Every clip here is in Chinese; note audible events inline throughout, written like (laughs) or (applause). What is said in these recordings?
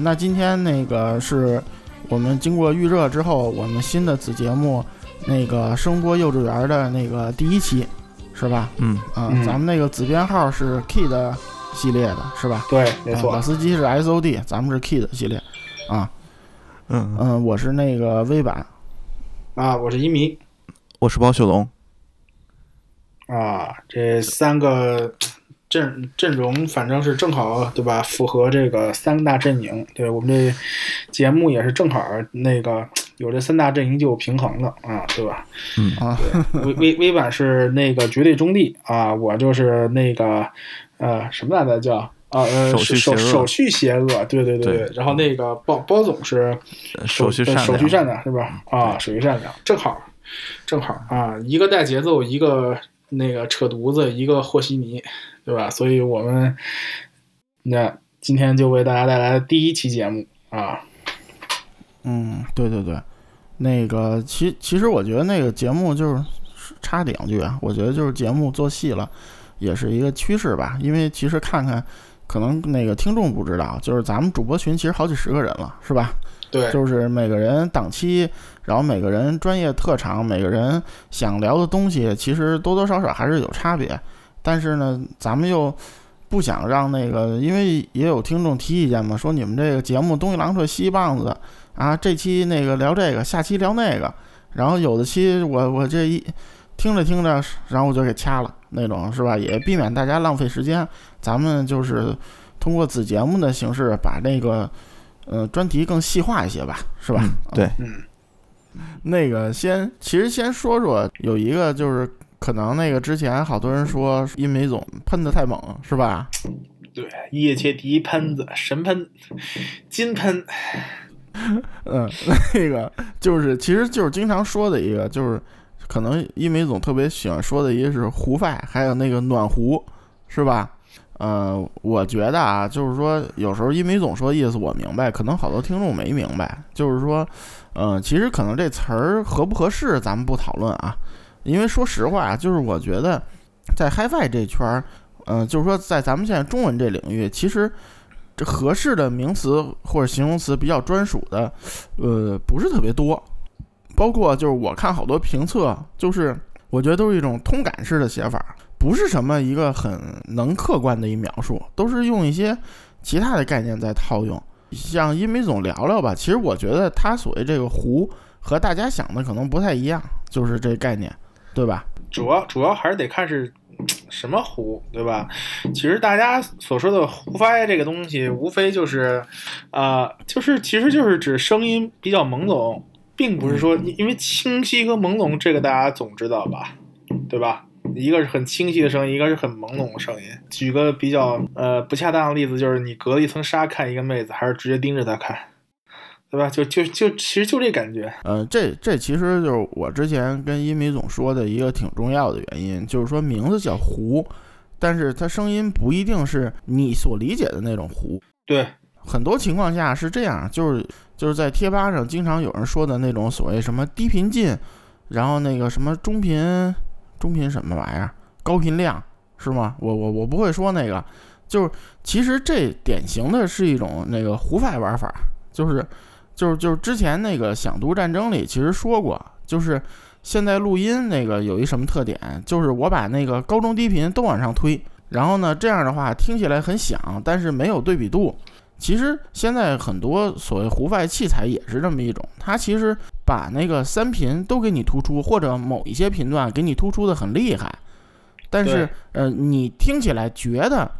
行，那今天那个是我们经过预热之后，我们新的子节目，那个声波幼稚园的那个第一期，是吧？嗯啊、嗯咱们那个子编号是 Kid 系列的，是吧？对，没啊错老司机是 SOD，咱们是 Kid 系列。啊，嗯，嗯，我是那个微版。啊，我是一迷我是包秀龙。啊，这三个阵阵容反正是正好对吧？符合这个三大阵营，对我们这节目也是正好那个有这三大阵营就有平衡了啊，对吧？嗯啊，微微微版是那个绝对中立啊，我就是那个呃什么来着叫。啊呃，手续手手续邪恶，对对对对然后那个包包总是呃手续善良，手续善良是吧？啊，手续善良，正好，正好啊，一个带节奏，一个那个扯犊子，一个和稀泥，对吧？所以我们那今天就为大家带来第一期节目啊，嗯，对对对，那个其其实我觉得那个节目就是插两句啊，我觉得就是节目做细了，也是一个趋势吧。因为其实看看，可能那个听众不知道，就是咱们主播群其实好几十个人了，是吧？对，就是每个人档期，然后每个人专业特长，每个人想聊的东西，其实多多少少还是有差别。但是呢，咱们又不想让那个，因为也有听众提意见嘛，说你们这个节目东一榔头西一棒子啊，这期那个聊这个，下期聊那个，然后有的期我我这一听着听着，然后我就给掐了那种，是吧？也避免大家浪费时间，咱们就是通过子节目的形式把那个。呃，专题更细化一些吧，是吧？嗯对，嗯，那个先，其实先说说有一个就是可能那个之前好多人说殷美总喷的太猛，是吧？对，业界第一喷子，神喷，金喷，(laughs) 嗯，那个就是其实就是经常说的一个，就是可能殷梅总特别喜欢说的一个是胡发，还有那个暖壶，是吧？呃，我觉得啊，就是说有时候一梅总说意思我明白，可能好多听众没明白，就是说，呃，其实可能这词儿合不合适咱们不讨论啊，因为说实话，就是我觉得在 HiFi 这圈儿，嗯、就是说在咱们现在中文这领域，其实这合适的名词或者形容词比较专属的，呃，不是特别多。包括就是我看好多评测，就是我觉得都是一种通感式的写法，不是什么一个很能客观的一描述，都是用一些其他的概念在套用。像殷梅总聊聊吧，其实我觉得他所谓这个“湖”和大家想的可能不太一样，就是这概念，对吧？主要主要还是得看是什么胡，对吧？其实大家所说的胡发这个东西，无非就是，呃，就是其实就是指声音比较朦胧，并不是说因为清晰和朦胧这个大家总知道吧，对吧？一个是很清晰的声音，一个是很朦胧的声音。举个比较呃不恰当的例子，就是你隔了一层纱看一个妹子，还是直接盯着她看，对吧？就就就其实就这感觉。呃，这这其实就是我之前跟音米总说的一个挺重要的原因，就是说名字叫胡，但是它声音不一定是你所理解的那种胡。对，很多情况下是这样，就是就是在贴吧上经常有人说的那种所谓什么低频进，然后那个什么中频中频什么玩意儿，高频量是吗？我我我不会说那个，就是其实这典型的是一种那个胡发玩法，就是就是就是之前那个响度战争里其实说过，就是现在录音那个有一什么特点，就是我把那个高中低频都往上推，然后呢这样的话听起来很响，但是没有对比度。其实现在很多所谓胡发器材也是这么一种，它其实把那个三频都给你突出，或者某一些频段给你突出的很厉害，但是呃，你听起来觉得，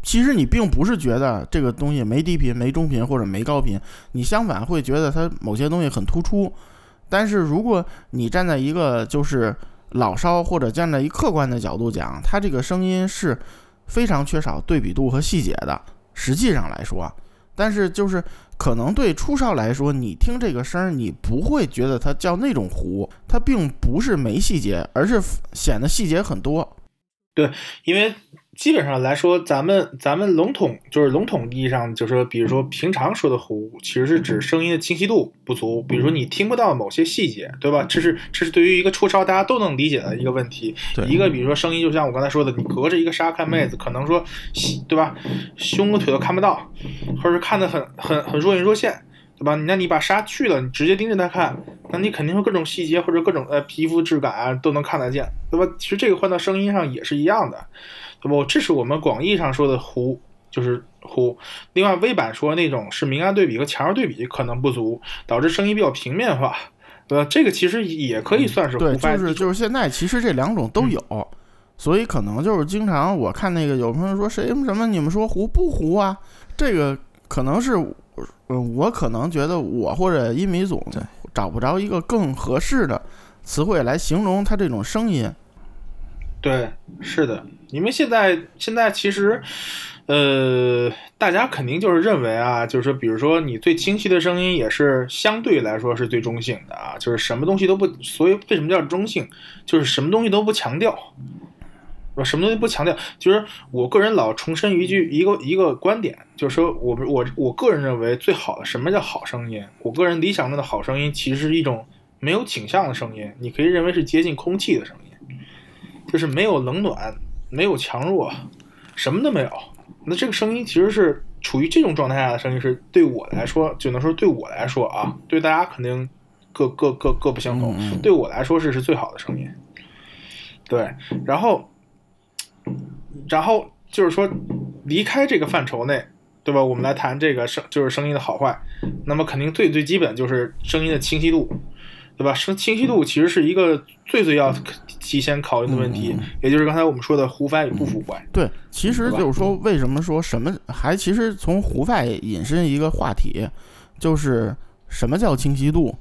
其实你并不是觉得这个东西没低频、没中频或者没高频，你相反会觉得它某些东西很突出。但是如果你站在一个就是老烧或者站在一客观的角度讲，它这个声音是非常缺少对比度和细节的。实际上来说，但是就是可能对初烧来说，你听这个声儿，你不会觉得它叫那种糊，它并不是没细节，而是显得细节很多。对因为基本上来说，咱们咱们笼统就是笼统意义上，就是说，比如说平常说的糊，其实是指声音的清晰度不足，比如说你听不到某些细节，对吧？这是这是对于一个初超大家都能理解的一个问题。一个比如说声音，就像我刚才说的，你隔着一个纱看妹子，可能说，对吧？胸和腿都看不到，或者是看得很很很若隐若现。对吧？那你把纱去了，你直接盯着它看，那你肯定会各种细节或者各种呃皮肤质感啊都能看得见，对吧？其实这个换到声音上也是一样的，对不？这是我们广义上说的糊，就是糊。另外，微版说那种是明暗对比和强弱对比可能不足，导致声音比较平面化，对吧？这个其实也可以算是对，就是就是现在其实这两种都有，所以可能就是经常我看那个有朋友说谁什么你们说糊不糊啊？这个可能是，嗯，我可能觉得我或者音米总对找不着一个更合适的词汇来形容它这种声音。对，是的，因为现在现在其实，呃，大家肯定就是认为啊，就是说，比如说你最清晰的声音也是相对来说是最中性的啊，就是什么东西都不，所以为什么叫中性，就是什么东西都不强调，我什么东西不强调，就是我个人老重申一句一个一个观点，就是说我我我个人认为最好的什么叫好声音？我个人理想中的好声音其实是一种没有倾向的声音，你可以认为是接近空气的声音。就是没有冷暖，没有强弱，什么都没有。那这个声音其实是处于这种状态下的声音，是对我来说，只能说对我来说啊，对大家肯定各各各各不相同。对我来说，是是最好的声音。对，然后，然后就是说，离开这个范畴内，对吧？我们来谈这个声，就是声音的好坏。那么肯定最最基本就是声音的清晰度，对吧？声清晰度其实是一个最最要提前考虑的问题，也就是刚才我们说的胡翻与不胡翻。对，其实就是说，为什么说什么还其实从胡派引申一个话题，就是什么叫清晰度，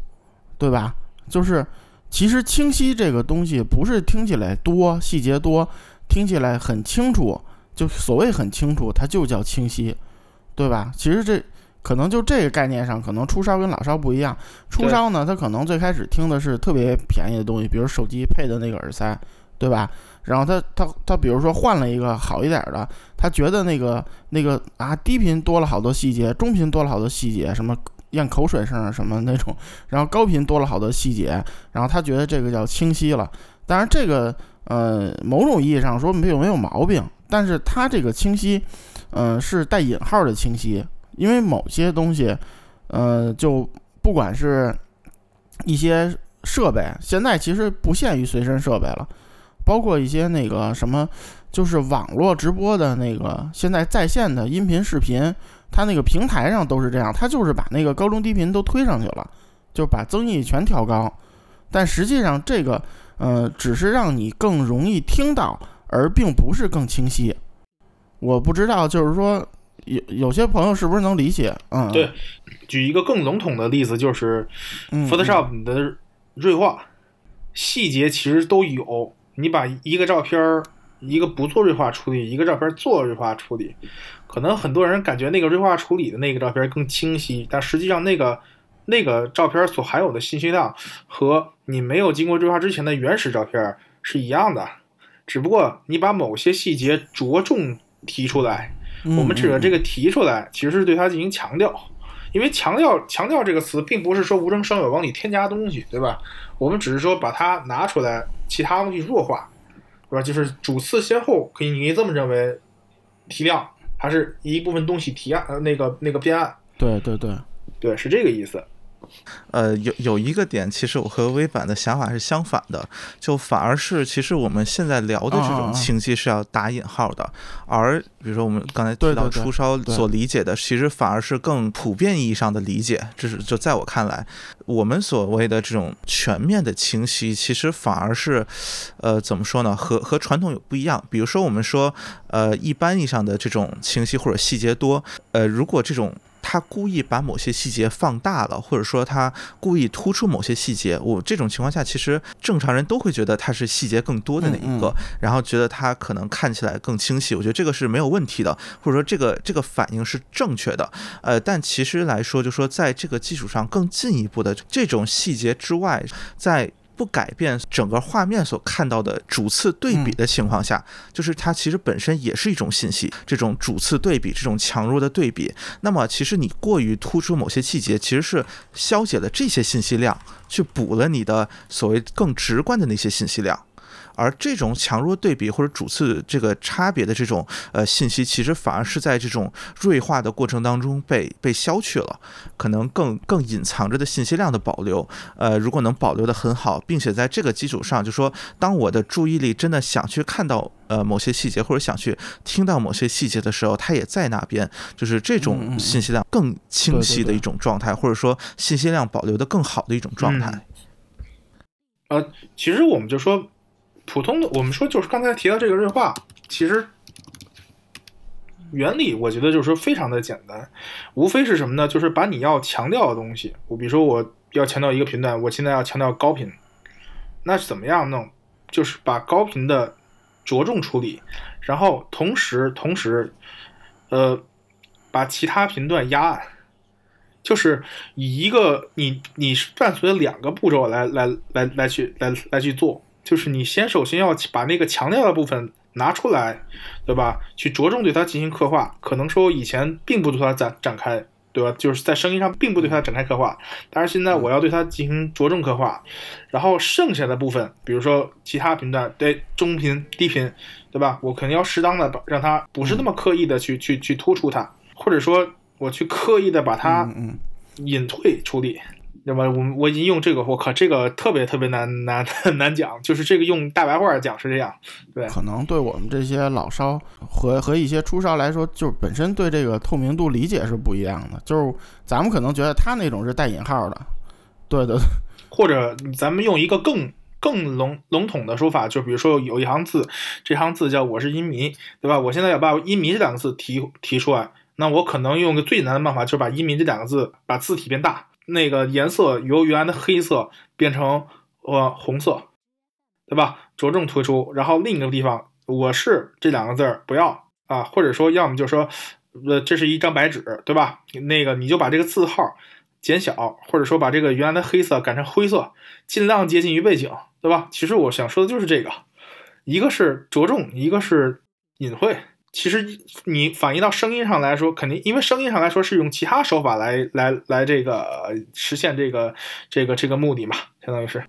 对吧？就是其实清晰这个东西不是听起来多细节多，听起来很清楚，就所谓很清楚，它就叫清晰，对吧？其实这可能就这个概念上，可能初烧跟老烧不一样。初烧呢，他可能最开始听的是特别便宜的东西，比如手机配的那个耳塞，对吧？然后他他他比如说换了一个好一点的，他觉得那个那个啊低频多了好多细节，中频多了好多细节，什么咽口水声啊什么那种，然后高频多了好多细节，然后他觉得这个叫清晰了。当然这个呃某种意义上说没有没有毛病，但是他这个清晰，嗯、是带引号的清晰，因为某些东西，呃就不管是一些设备，现在其实不限于随身设备了。包括一些那个什么，就是网络直播的那个，现在在线的音频、视频，它那个平台上都是这样，它就是把那个高中低频都推上去了，就把增益全调高。但实际上这个，呃，只是让你更容易听到，而并不是更清晰。我不知道，就是说有有些朋友是不是能理解？嗯，对，举一个更笼统的例子，就是嗯 Photoshop 的锐化细节其实都有。你把一个照片儿，一个不做锐化处理，一个照片做锐化处理，可能很多人感觉那个锐化处理的那个照片更清晰，但实际上那个那个照片所含有的信息量和你没有经过锐化之前的原始照片是一样的，只不过你把某些细节着重提出来，嗯我们指的这个，提出来，其实是对它进行强调。因为强调强调这个词，并不是说无中生有往里添加东西，对吧？我们只是说把它拿出来，其他东西弱化，对吧？就是主次先后，可以你可以这么认为，提亮还是一部分东西提案呃那个那个变暗，对对对，对，是这个意思。呃，有有一个点，其实我和微版的想法是相反的，就反而是其实我们现在聊的这种清晰是要打引号的，而比如说我们刚才提到初烧所理解的，其实反而是更普遍意义上的理解。这是就在我看来，我们所谓的这种全面的清晰，其实反而是，呃，怎么说呢？和和传统有不一样。比如说我们说，呃，一般意义上的这种清晰或者细节多，呃，如果这种他故意把某些细节放大了，或者说他故意突出某些细节，我这种情况下，其实正常人都会觉得他是细节更多的那一个，嗯然后觉得他可能看起来更清晰。我觉得这个是没有问题的，或者说这个这个反应是正确的。呃，但其实来说，就说在这个基础上更进一步的这种细节之外，在不改变整个画面所看到的主次对比的情况下，就是它其实本身也是一种信息，这种主次对比，这种强弱的对比。那么其实你过于突出某些细节，其实是消解了这些信息量，去补了你的所谓更直观的那些信息量。而这种强弱对比或者主次这个差别的这种呃信息，其实反而是在这种锐化的过程当中被被消去了，可能更更隐藏着的信息量的保留，呃，如果能保留的很好，并且在这个基础上，就说当我的注意力真的想去看到呃某些细节或者想去听到某些细节的时候，它也在那边，就是这种信息量更清晰的一种状态，或者说信息量保留的更好的一种状态。呃，其实我们就说。普通的，我们说就是刚才提到这个锐化，其实原理我觉得就是说非常的简单，无非是什么呢？就是把你要强调的东西，我比如说我要强调一个频段，我现在要强调高频，那是怎么样弄？就是把高频的着重处理，然后同时同时，呃，把其他频段压暗，就是以一个你你是伴随两个步骤来来来来去来来去做。就是你先首先要把那个强调的部分拿出来，对吧？去着重对它进行刻画。可能说以前并不对它展展开，对吧？就是在声音上并不对它展开刻画，但是现在我要对它进行着重刻画。然后剩下的部分，比如说其他频段，对中频、低频，对吧？我肯定要适当的把让它不是那么刻意的去去去突出它，或者说我去刻意的把它隐退处理。那么我我已经用这个，我靠，这个特别特别难难 (laughs) 难讲，就是这个用大白话讲是这样，对。可能对我们这些老烧和和一些初烧来说，就是本身对这个透明度理解是不一样的，就是咱们可能觉得他那种是带引号的，对的。(laughs) 或者咱们用一个更更笼笼统的说法，就比如说有一行字，这行字叫我是音迷，对吧？我现在要把音迷这两个字提提出来，那我可能用个最简单的办法，就是把音迷这两个字把字体变大。那个颜色由原来的黑色变成呃红色，对吧？着重突出。然后另一个地方，我是这两个字儿不要啊，或者说要么就说，呃，这是一张白纸，对吧？那个你就把这个字号减小，或者说把这个原来的黑色改成灰色，尽量接近于背景，对吧？其实我想说的就是这个，一个是着重，一个是隐晦。其实你反映到声音上来说，肯定因为声音上来说是用其他手法来来来这个实现这个这个这个目的嘛，相当于是。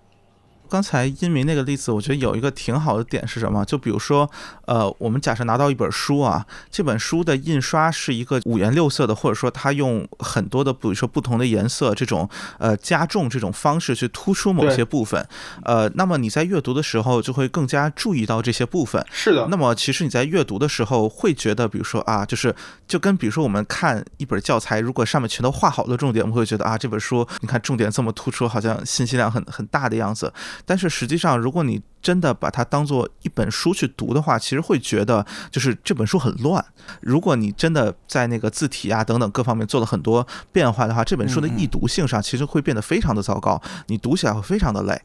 刚才音迷那个例子，我觉得有一个挺好的点是什么？就比如说，呃，我们假设拿到一本书啊，这本书的印刷是一个五颜六色的，或者说它用很多的，比如说不同的颜色这种呃加重这种方式去突出某些部分，呃，那么你在阅读的时候就会更加注意到这些部分。是的。那么其实你在阅读的时候会觉得，比如说啊，就是就跟比如说我们看一本教材，如果上面全都画好了重点，我们会觉得啊，这本书你看重点这么突出，好像信息量很很大的样子。但是实际上，如果你真的把它当做一本书去读的话，其实会觉得就是这本书很乱。如果你真的在那个字体啊等等各方面做了很多变化的话，这本书的易读性上其实会变得非常的糟糕，你读起来会非常的累。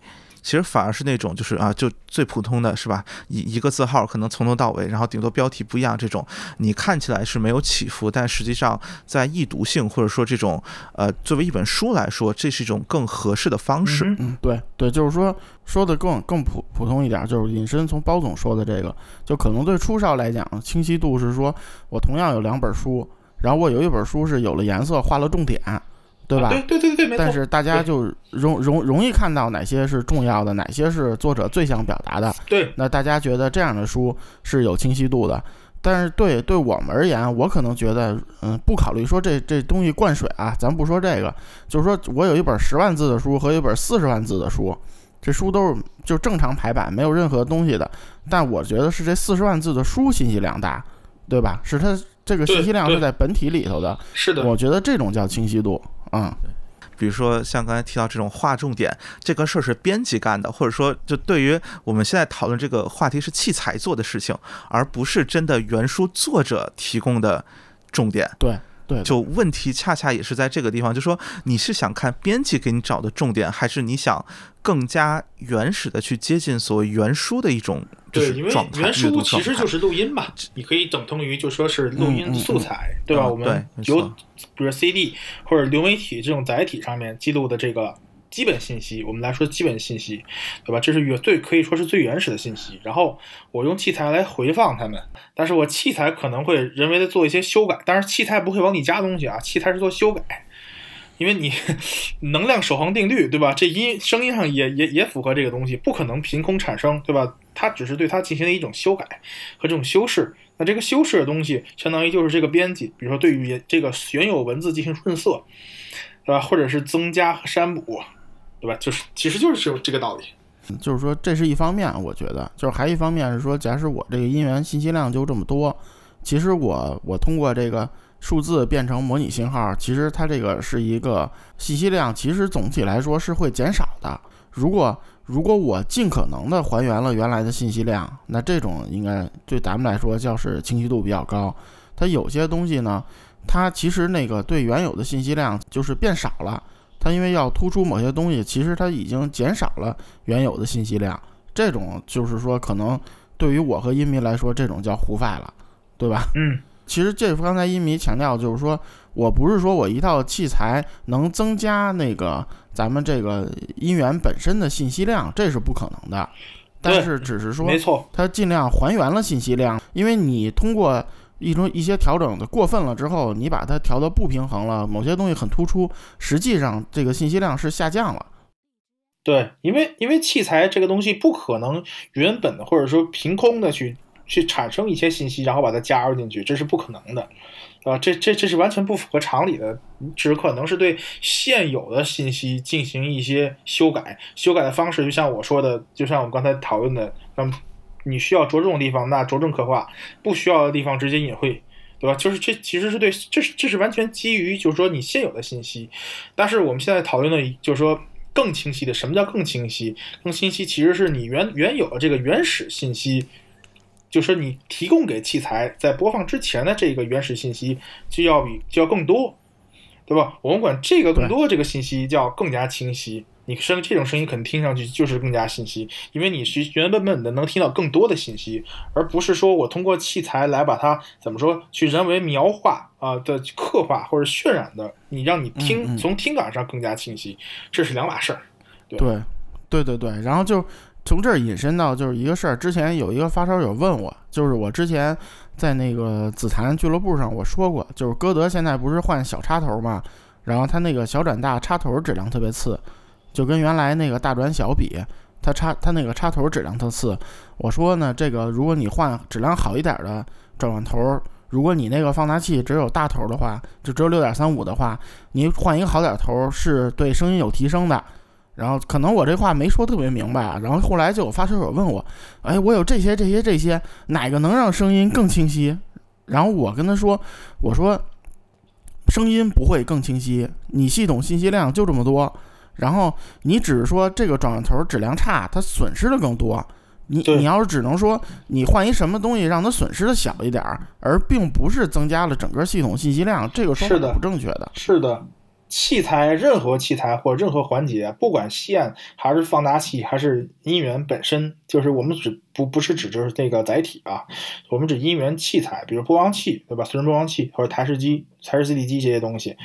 其实反而是那种，就是啊，就最普通的是吧？一一个字号可能从头到尾，然后顶多标题不一样，这种你看起来是没有起伏，但实际上在易读性或者说这种呃，作为一本书来说，这是一种更合适的方式。嗯，对对，就是说说的更更普普通一点，就是引申从包总说的这个，就可能对初少来讲，清晰度是说我同样有两本书，然后我有一本书是有了颜色，画了重点。对吧？对对对对，但是大家就容容容易看到哪些是重要的，哪些是作者最想表达的。对，那大家觉得这样的书是有清晰度的。但是对对我们而言，我可能觉得，嗯，不考虑说这这东西灌水啊，咱不说这个，就是说我有一本十万字的书和一本四十万字的书，这书都是就正常排版，没有任何东西的。但我觉得是这四十万字的书信息量大，对吧？是它这个信息量是在本体里头的。是的，我觉得这种叫清晰度。嗯，对，比如说像刚才提到这种划重点，这个事儿是编辑干的，或者说就对于我们现在讨论这个话题是器材做的事情，而不是真的原书作者提供的重点。对。对，就问题恰恰也是在这个地方，就说你是想看编辑给你找的重点，还是你想更加原始的去接近所谓原书的一种对，因为原书其实就是录音嘛，你可以等同于就说是录音素材，对吧？对我们有比如 CD 或者流媒体这种载体上面记录的这个基本信息，我们来说基本信息，对吧？这是原最可以说是最原始的信息。然后我用器材来回放它们，但是我器材可能会人为的做一些修改，但是器材不会往里加东西啊，器材是做修改，因为你能量守恒定律，对吧？这音声音上也也也符合这个东西，不可能凭空产生，对吧？它只是对它进行了一种修改和这种修饰。那这个修饰的东西，相当于就是这个编辑，比如说对于这个原有文字进行润色，对吧？或者是增加和删补，对吧？就是其实就是这个道理。就是说这是一方面，我觉得就是还一方面是说，假使我这个音源信息量就这么多，其实我我通过这个数字变成模拟信号，其实它这个是一个信息量，其实总体来说是会减少的。如果如果我尽可能的还原了原来的信息量，那这种应该对咱们来说叫是清晰度比较高。它有些东西呢，它其实那个对原有的信息量就是变少了。它因为要突出某些东西，其实它已经减少了原有的信息量。这种就是说，可能对于我和音迷来说，这种叫胡发了，对吧？嗯，其实这刚才音迷强调就是说。我不是说我一套器材能增加那个咱们这个音源本身的信息量，这是不可能的。但是只是说，没错，它尽量还原了信息量，因为你通过一种一些调整的过分了之后，你把它调的不平衡了，某些东西很突出，实际上这个信息量是下降了。对，因为因为器材这个东西不可能原本的或者说凭空的去去产生一些信息，然后把它加入进去，这是不可能的。啊，这这这是完全不符合常理的，只可能是对现有的信息进行一些修改。修改的方式就像我说的，就像我们刚才讨论的，那么你需要着重的地方，那着重刻画；不需要的地方直接隐晦，对吧？就是这其实是对，这是这是完全基于就是说你现有的信息。但是我们现在讨论的，就是说更清晰的，什么叫更清晰？更清晰其实是你原原有的这个原始信息。就是你提供给器材在播放之前的这个原始信息就要比就要更多，对吧？我们管这个更多这个信息叫更加清晰。你声这种声音可能听上去就是更加信息，因为你是原本本的能听到更多的信息，而不是说我通过器材来把它怎么说去人为描画啊的刻画或者渲染的，你让你听从听感上更加清晰，这是两码事儿。对对对对，然后就。从这儿引申到就是一个事儿，之前有一个发烧友问我，就是我之前在那个紫檀俱乐部上我说过，就是歌德现在不是换小插头嘛，然后他那个小转大插头质量特别次，就跟原来那个大转小比，它插它那个插头质量特次。我说呢，这个如果你换质量好一点的转换头，如果你那个放大器只有大头的话，就只有六点三五的话，你换一个好点头是对声音有提升的。然后可能我这话没说特别明白啊，然后后来就有发烧友问我，哎，我有这些这些这些，哪个能让声音更清晰？然后我跟他说，我说，声音不会更清晰，你系统信息量就这么多，然后你只是说这个转换头质量差，它损失的更多。你你要是只能说你换一什么东西让它损失的小一点儿，而并不是增加了整个系统信息量，这个说法是不正确的。是的。器材任何器材或任何环节，不管线还是放大器还是音源本身，就是我们指不不是指就是那个载体啊，我们指音源器材，比如播放器对吧？随身播放器或者台式机、台式 CD 机这些东西，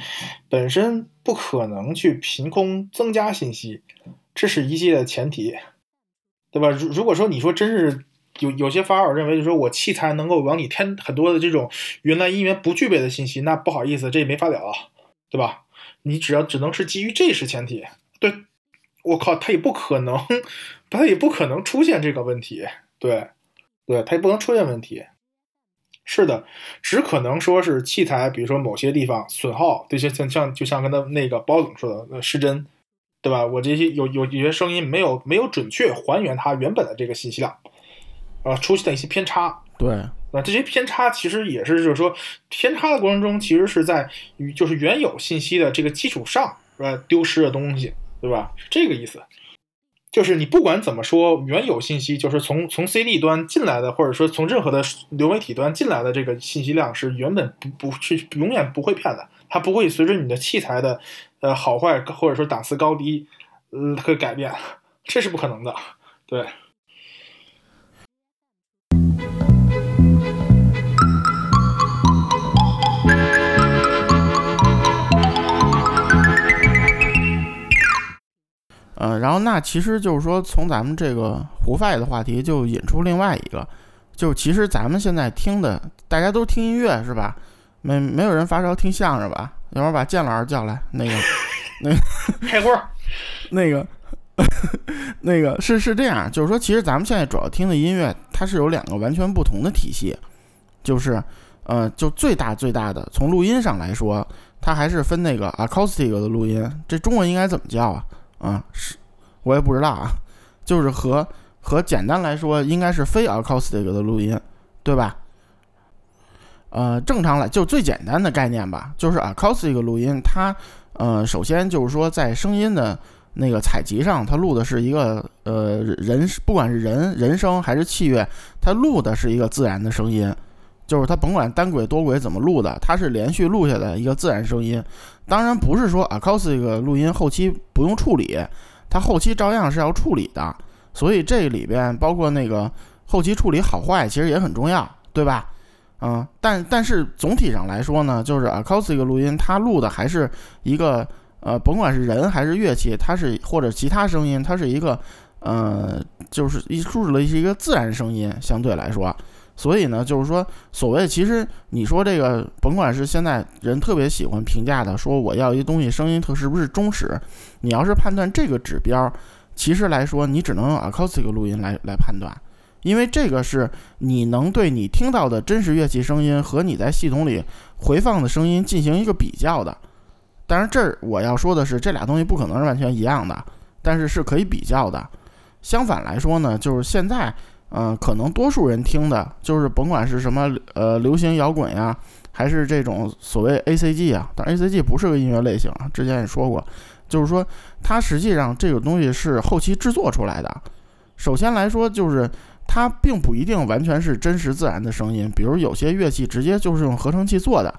本身不可能去凭空增加信息，这是一切的前提，对吧？如如果说你说真是有有些发友认为，就是说我器材能够往里添很多的这种原来音源不具备的信息，那不好意思，这也没法了，对吧？你只要只能是基于这是前提，对，我靠，他也不可能，(laughs) 他也不可能出现这个问题，对，对，他也不能出现问题，是的，只可能说是器材，比如说某些地方损耗，这些像像就像跟他那个包总说的失真，对吧？我这些有有有些声音没有没有准确还原它原本的这个信息量，啊，出现了一些偏差，对。那这些偏差其实也是，就是说偏差的过程中，其实是在与就是原有信息的这个基础上，是吧？丢失的东西，对吧？是这个意思。就是你不管怎么说，原有信息就是从从 CD 端进来的，或者说从任何的流媒体端进来的这个信息量是原本不不是永远不会变的，它不会随着你的器材的呃好坏或者说档次高低，呃会改变，这是不可能的，对。呃，然后那其实就是说，从咱们这个胡发的话题就引出另外一个，就是其实咱们现在听的，大家都听音乐是吧？没没有人发烧听相声吧？一会儿把建老师叫来，那个那个 (laughs) 开锅，那个 (laughs) 那个是是这样，就是说，其实咱们现在主要听的音乐，它是有两个完全不同的体系，就是呃，就最大最大的从录音上来说，它还是分那个 acoustic 的录音，这中文应该怎么叫啊？啊，是，我也不知道啊，就是和和简单来说，应该是非 acoustic 的录音，对吧？呃，正常来就最简单的概念吧，就是 acoustic 录音，它呃，首先就是说在声音的那个采集上，它录的是一个呃人，不管是人人声还是器乐，它录的是一个自然的声音，就是它甭管单轨多轨怎么录的，它是连续录下来一个自然声音。当然不是说 acoustic 录音后期不用处理，它后期照样是要处理的。所以这里边包括那个后期处理好坏，其实也很重要，对吧？嗯，但但是总体上来说呢，就是 acoustic 录音它录的还是一个呃，甭管是人还是乐器，它是或者其他声音，它是一个呃，就是一录了一个自然声音，相对来说。所以呢，就是说，所谓其实你说这个，甭管是现在人特别喜欢评价的，说我要一东西声音特是不是忠实，你要是判断这个指标，其实来说你只能用 acoustic 录音来来判断，因为这个是你能对你听到的真实乐器声音和你在系统里回放的声音进行一个比较的。当然，这儿我要说的是，这俩东西不可能是完全一样的，但是是可以比较的。相反来说呢，就是现在。嗯，可能多数人听的就是甭管是什么呃流行摇滚呀，还是这种所谓 A C G 啊，但 A C G 不是个音乐类型啊，之前也说过，就是说它实际上这个东西是后期制作出来的。首先来说，就是它并不一定完全是真实自然的声音，比如有些乐器直接就是用合成器做的，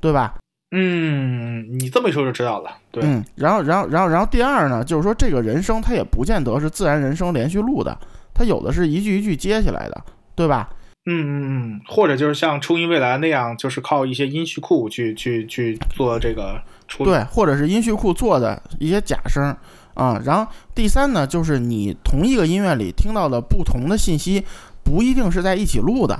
对吧？嗯，你这么一说就知道了。对，嗯，然后然后然后然后第二呢，就是说这个人声它也不见得是自然人声连续录的。它有的是一句一句接起来的，对吧？嗯嗯嗯，或者就是像初音未来那样，就是靠一些音序库去去去做这个处理。对，或者是音序库做的一些假声啊。然后第三呢，就是你同一个音乐里听到的不同的信息，不一定是在一起录的。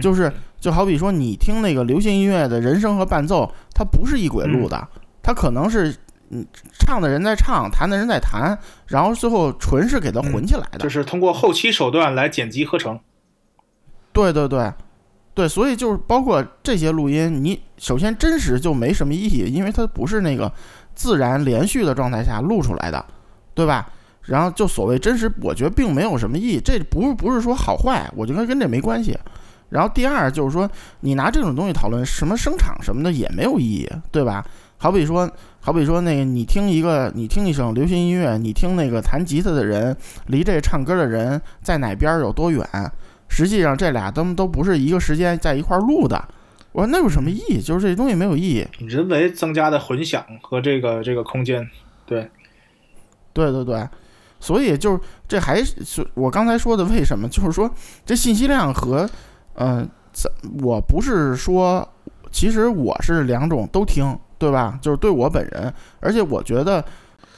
就是就好比说你听那个流行音乐的人声和伴奏，它不是一轨录的，它可能是。嗯，唱的人在唱，弹的人在弹，然后最后纯是给它混起来的，就是通过后期手段来剪辑合成。对对对，对，所以就是包括这些录音，你首先真实就没什么意义，因为它不是那个自然连续的状态下录出来的，对吧？然后就所谓真实，我觉得并没有什么意义，这不是不是说好坏，我觉得跟这没关系。然后第二就是说，你拿这种东西讨论什么声场什么的也没有意义，对吧？好比说。好比说，那个你听一个，你听一首流行音乐，你听那个弹吉他的人离这唱歌的人在哪边有多远？实际上这俩都都不是一个时间在一块录的。我说那有什么意义？就是这东西没有意义。人为增加的混响和这个这个空间，对，对对对，所以就是这还是我刚才说的，为什么？就是说这信息量和嗯，怎我不是说，其实我是两种都听。对吧？就是对我本人，而且我觉得，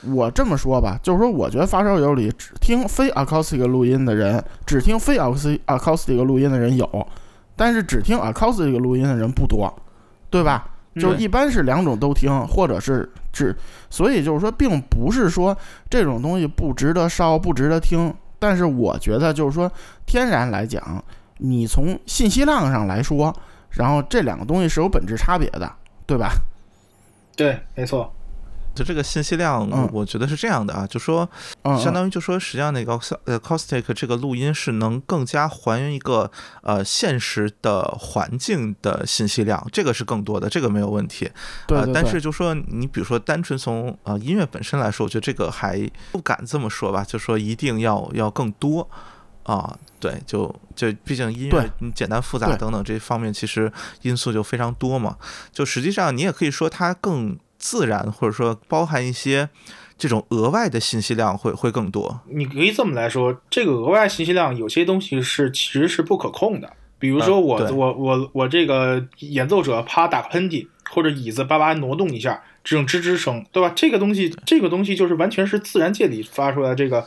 我这么说吧，就是说，我觉得发烧友里只听非 acoustic 录音的人，只听非 acoustic 录音的人有，但是只听 acoustic 录音的人不多，对吧？就是一般是两种都听，或者是只，所以就是说，并不是说这种东西不值得烧、不值得听，但是我觉得就是说，天然来讲，你从信息量上来说，然后这两个东西是有本质差别的，对吧？对，没错，就这个信息量，我觉得是这样的啊，就说，相当于就说，实际上那个呃，acoustic 这个录音是能更加还原一个呃现实的环境的信息量，这个是更多的，这个没有问题。对，但是就说你比如说单纯从呃音乐本身来说，我觉得这个还不敢这么说吧，就说一定要要更多啊。对，就就毕竟音乐你简单复杂等等这方面，其实因素就非常多嘛。就实际上你也可以说它更自然，或者说包含一些这种额外的信息量会会更多。你可以这么来说，这个额外信息量有些东西是其实是不可控的。比如说我、我我我这个演奏者啪打个喷嚏，或者椅子叭叭挪动一下，这种吱吱声，对吧？这个东西这个东西就是完全是自然界里发出来这个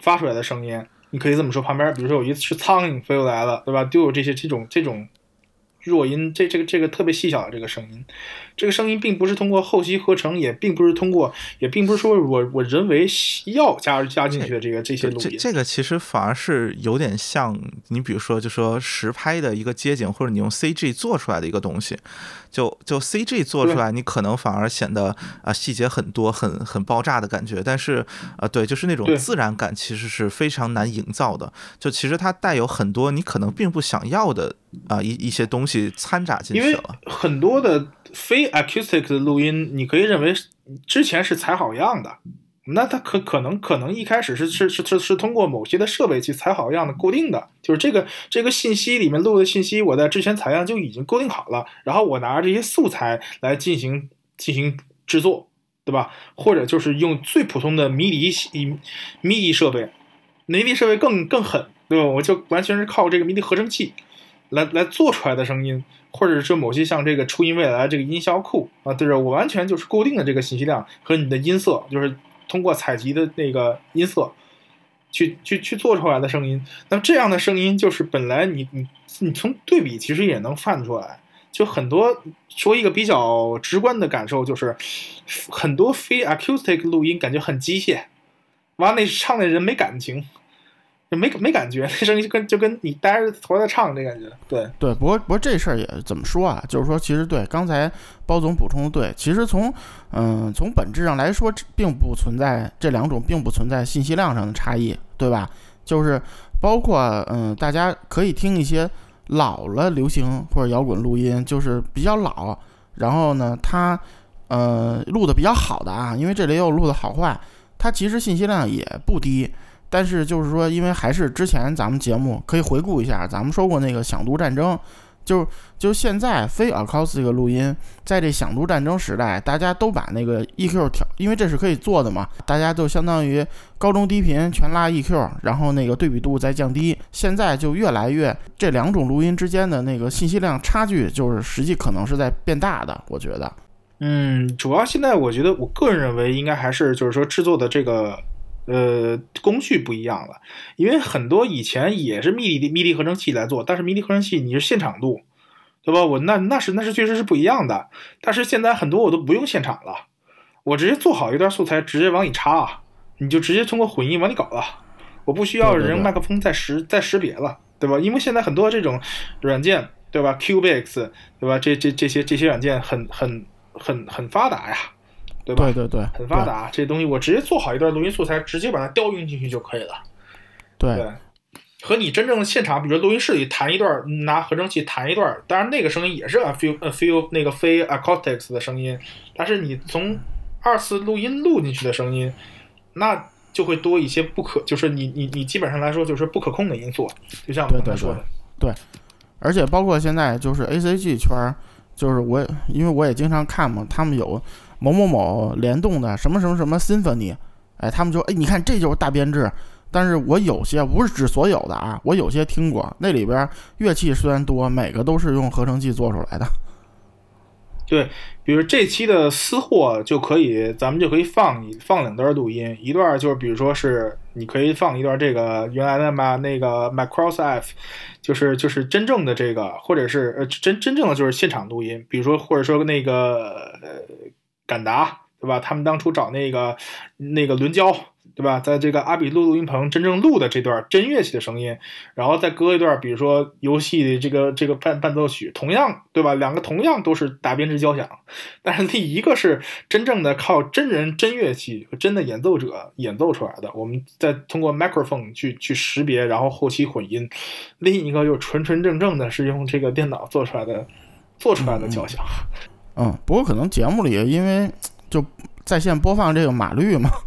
发出来的声音。你可以这么说，旁边比如说有一只苍蝇飞过来了，对吧？就有这些这种这种弱音，这这个这个特别细小的这个声音，这个声音并不是通过后期合成，也并不是通过，也并不是说我我人为要加加进去的这个这些录音。这个其实反而是有点像你比如说，就说实拍的一个街景，或者你用 CG 做出来的一个东西，就就 CG 做出来，你可能反而显得啊、细节很多，很很爆炸的感觉。但是啊、对，就是那种自然感其实是非常难营造的。就其实它带有很多你可能并不想要的啊、一一些东西掺杂进去了。很多的非 acoustic 的录音，你可以认为之前是采好样的，那它可可能可能一开始是是是是是通过某些的设备去采好样的固定的，就是这个这个信息里面录的信息，我在之前采样就已经固定好了，然后我拿着这些素材来进行进行制作，对吧？或者就是用最普通的迷笛迷笛设备，迷笛设备更更狠，对吧？我就完全是靠这个迷笛合成器。来来做出来的声音，或者是某些像这个初音未来这个音效库啊，对着我完全就是固定的这个信息量和你的音色，就是通过采集的那个音色去去去做出来的声音。那么这样的声音就是本来你你你从对比其实也能看出来，就很多说一个比较直观的感受就是，很多非 acoustic 录音感觉很机械，完了那唱的人没感情。就没没感觉，那声音就跟就跟你待着头在唱这感觉，对，对，不过不过这事儿也怎么说啊？就是说，其实对刚才包总补充的对，其实从嗯从本质上来说，并不存在这两种并不存在信息量上的差异，对吧？就是包括嗯，大家可以听一些老了流行或者摇滚录音，就是比较老，然后呢，它呃录的比较好的啊，因为这里也有录的好坏，它其实信息量也不低。但是就是说，因为还是之前咱们节目可以回顾一下，咱们说过那个响度战争，就就现在非 acoustic 录音，在这响度战争时代，大家都把那个 EQ 调，因为这是可以做的嘛，大家都相当于高中低频全拉 EQ，然后那个对比度再降低。现在就越来越这两种录音之间的那个信息量差距，就是实际可能是在变大的，我觉得。嗯，主要现在我觉得，我个人认为应该还是就是说制作的这个。呃，工序不一样了，因为很多以前也是密笛密笛合成器来做，但是密笛合成器你是现场录，对吧？我那那是那是确实是不一样的。但是现在很多我都不用现场了，我直接做好一段素材，直接往里插，你就直接通过混音往里搞了，我不需要人麦克风再识再识别了，对吧？因为现在很多这种软件，对吧？Cubix，对吧？这这这些这些软件很很很很发达呀。对吧？对对对，很发达。这东西我直接做好一段录音素材，直接把它调用进去就可以了。对，对和你真正的现场，比如录音室里弹一段，拿合成器弹一段，当然那个声音也是 a few a few 那个非 acoustics 的声音，但是你从二次录音录进去的声音，那就会多一些不可，就是你你你基本上来说就是不可控的因素，就像我刚才说的。对，对而且包括现在就是 A C G 圈儿，就是我因为我也经常看嘛，他们有。某某某联动的什么什么什么 symphony，哎，他们就哎，你看这就是大编制。但是我有些不是指所有的啊，我有些听过，那里边乐器虽然多，每个都是用合成器做出来的。(laughs) 对，比如这期的私货就可以，咱们就可以放放两段录音，一段就是比如说是你可以放一段这个原来的嘛那个 Macross F，就是就是真正的这个，或者是呃真真正的就是现场录音，比如说或者说那个呃敢达对吧？他们当初找那个那个伦交。对吧？在这个阿比录录音棚真正录的这段真乐器的声音，然后再搁一段，比如说游戏的这个这个伴伴奏曲，同样对吧？两个同样都是大编制交响，(laughs) 但是另一个是真正的靠真人真乐器和真的演奏者演奏出来的，我们再通过 microphone 去去识别，然后后期混音；另一个又纯纯正正的是用这个电脑做出来的做出来的交响。不过可能节目里因为 (tsk) 就在线播放这个码率嘛。(laughs)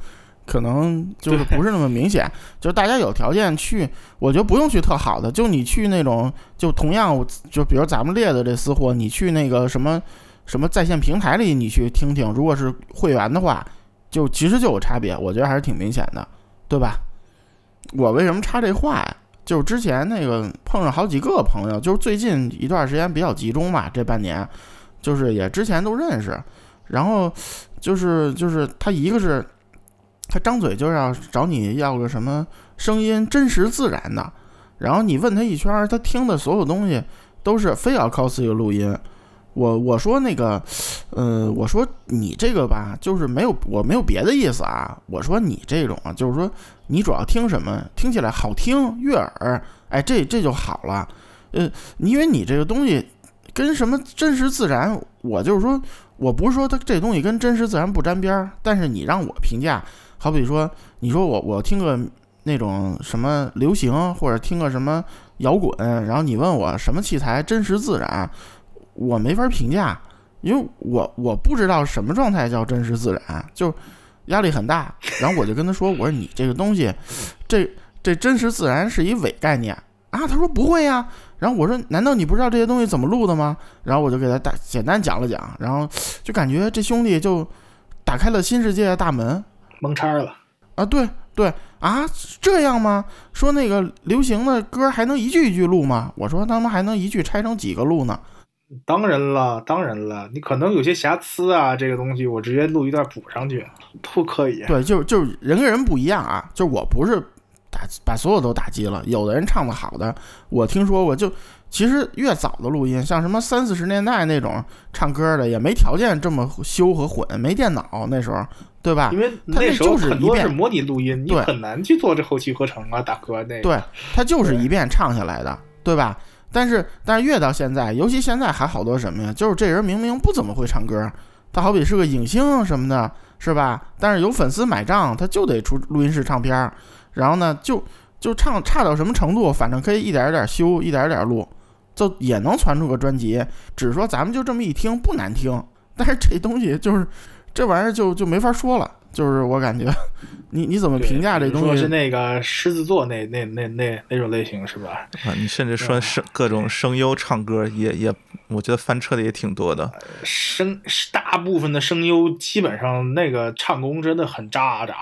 可能就是不是那么明显，就是大家有条件去，我觉得不用去特好的，就你去那种，就同样，就比如咱们列的这私货，你去那个什么什么在线平台里，你去听听，如果是会员的话，就其实就有差别，我觉得还是挺明显的，对吧？我为什么插这话呀？就是之前那个碰上好几个朋友，就是最近一段时间比较集中嘛，这半年，就是也之前都认识，然后就是就是他一个是他张嘴就要找你要个什么声音真实自然的，然后你问他一圈，他听的所有东西都是非要靠这个录音。我我说那个，呃，我说你这个吧，就是没有我没有别的意思啊。我说你这种啊，就是说你主要听什么，听起来好听悦耳，哎，这这就好了。呃，因为你这个东西跟什么真实自然，我就是说我不是说它这东西跟真实自然不沾边儿，但是你让我评价，好比说你说我我听个那种什么流行或者听个什么摇滚，然后你问我什么器材真实自然。我没法评价，因为我我不知道什么状态叫真实自然，就压力很大。然后我就跟他说：“我说你这个东西，这这真实自然是一伪概念啊。”他说：“不会呀。”然后我说：“难道你不知道这些东西怎么录的吗？”然后我就给他大简单讲了讲，然后就感觉这兄弟就打开了新世界的大门，蒙叉了啊！对对啊，这样吗？说那个流行的歌还能一句一句录吗？我说他们还能一句拆成几个录呢？当然了，当然了，你可能有些瑕疵啊，这个东西我直接录一段补上去不可以。对，就就是人跟人不一样啊，就我不是打把所有都打击了，有的人唱的好的，我听说过，就其实越早的录音，像什么三四十年代那种唱歌的，也没条件这么修和混，没电脑那时候，对吧？因为那时候很多是模拟录音，你很难去做这后期合成啊，大哥那。对，他就是一遍唱下来的，对吧？但是，但是越到现在，尤其现在还好多什么呀？就是这人明明不怎么会唱歌，他好比是个影星什么的，是吧？但是有粉丝买账，他就得出录音室唱片然后呢，就就唱差到什么程度，反正可以一点一点修，一点一点录，就也能传出个专辑。只是说咱们就这么一听不难听，但是这东西就是这玩意儿就就没法说了。就是我感觉，(laughs) 你你怎么评价这东西？说是那个狮子座那那那那那种类型是吧？啊，你甚至说声各种声优唱歌也也，我觉得翻车的也挺多的。声大部分的声优基本上那个唱功真的很渣渣。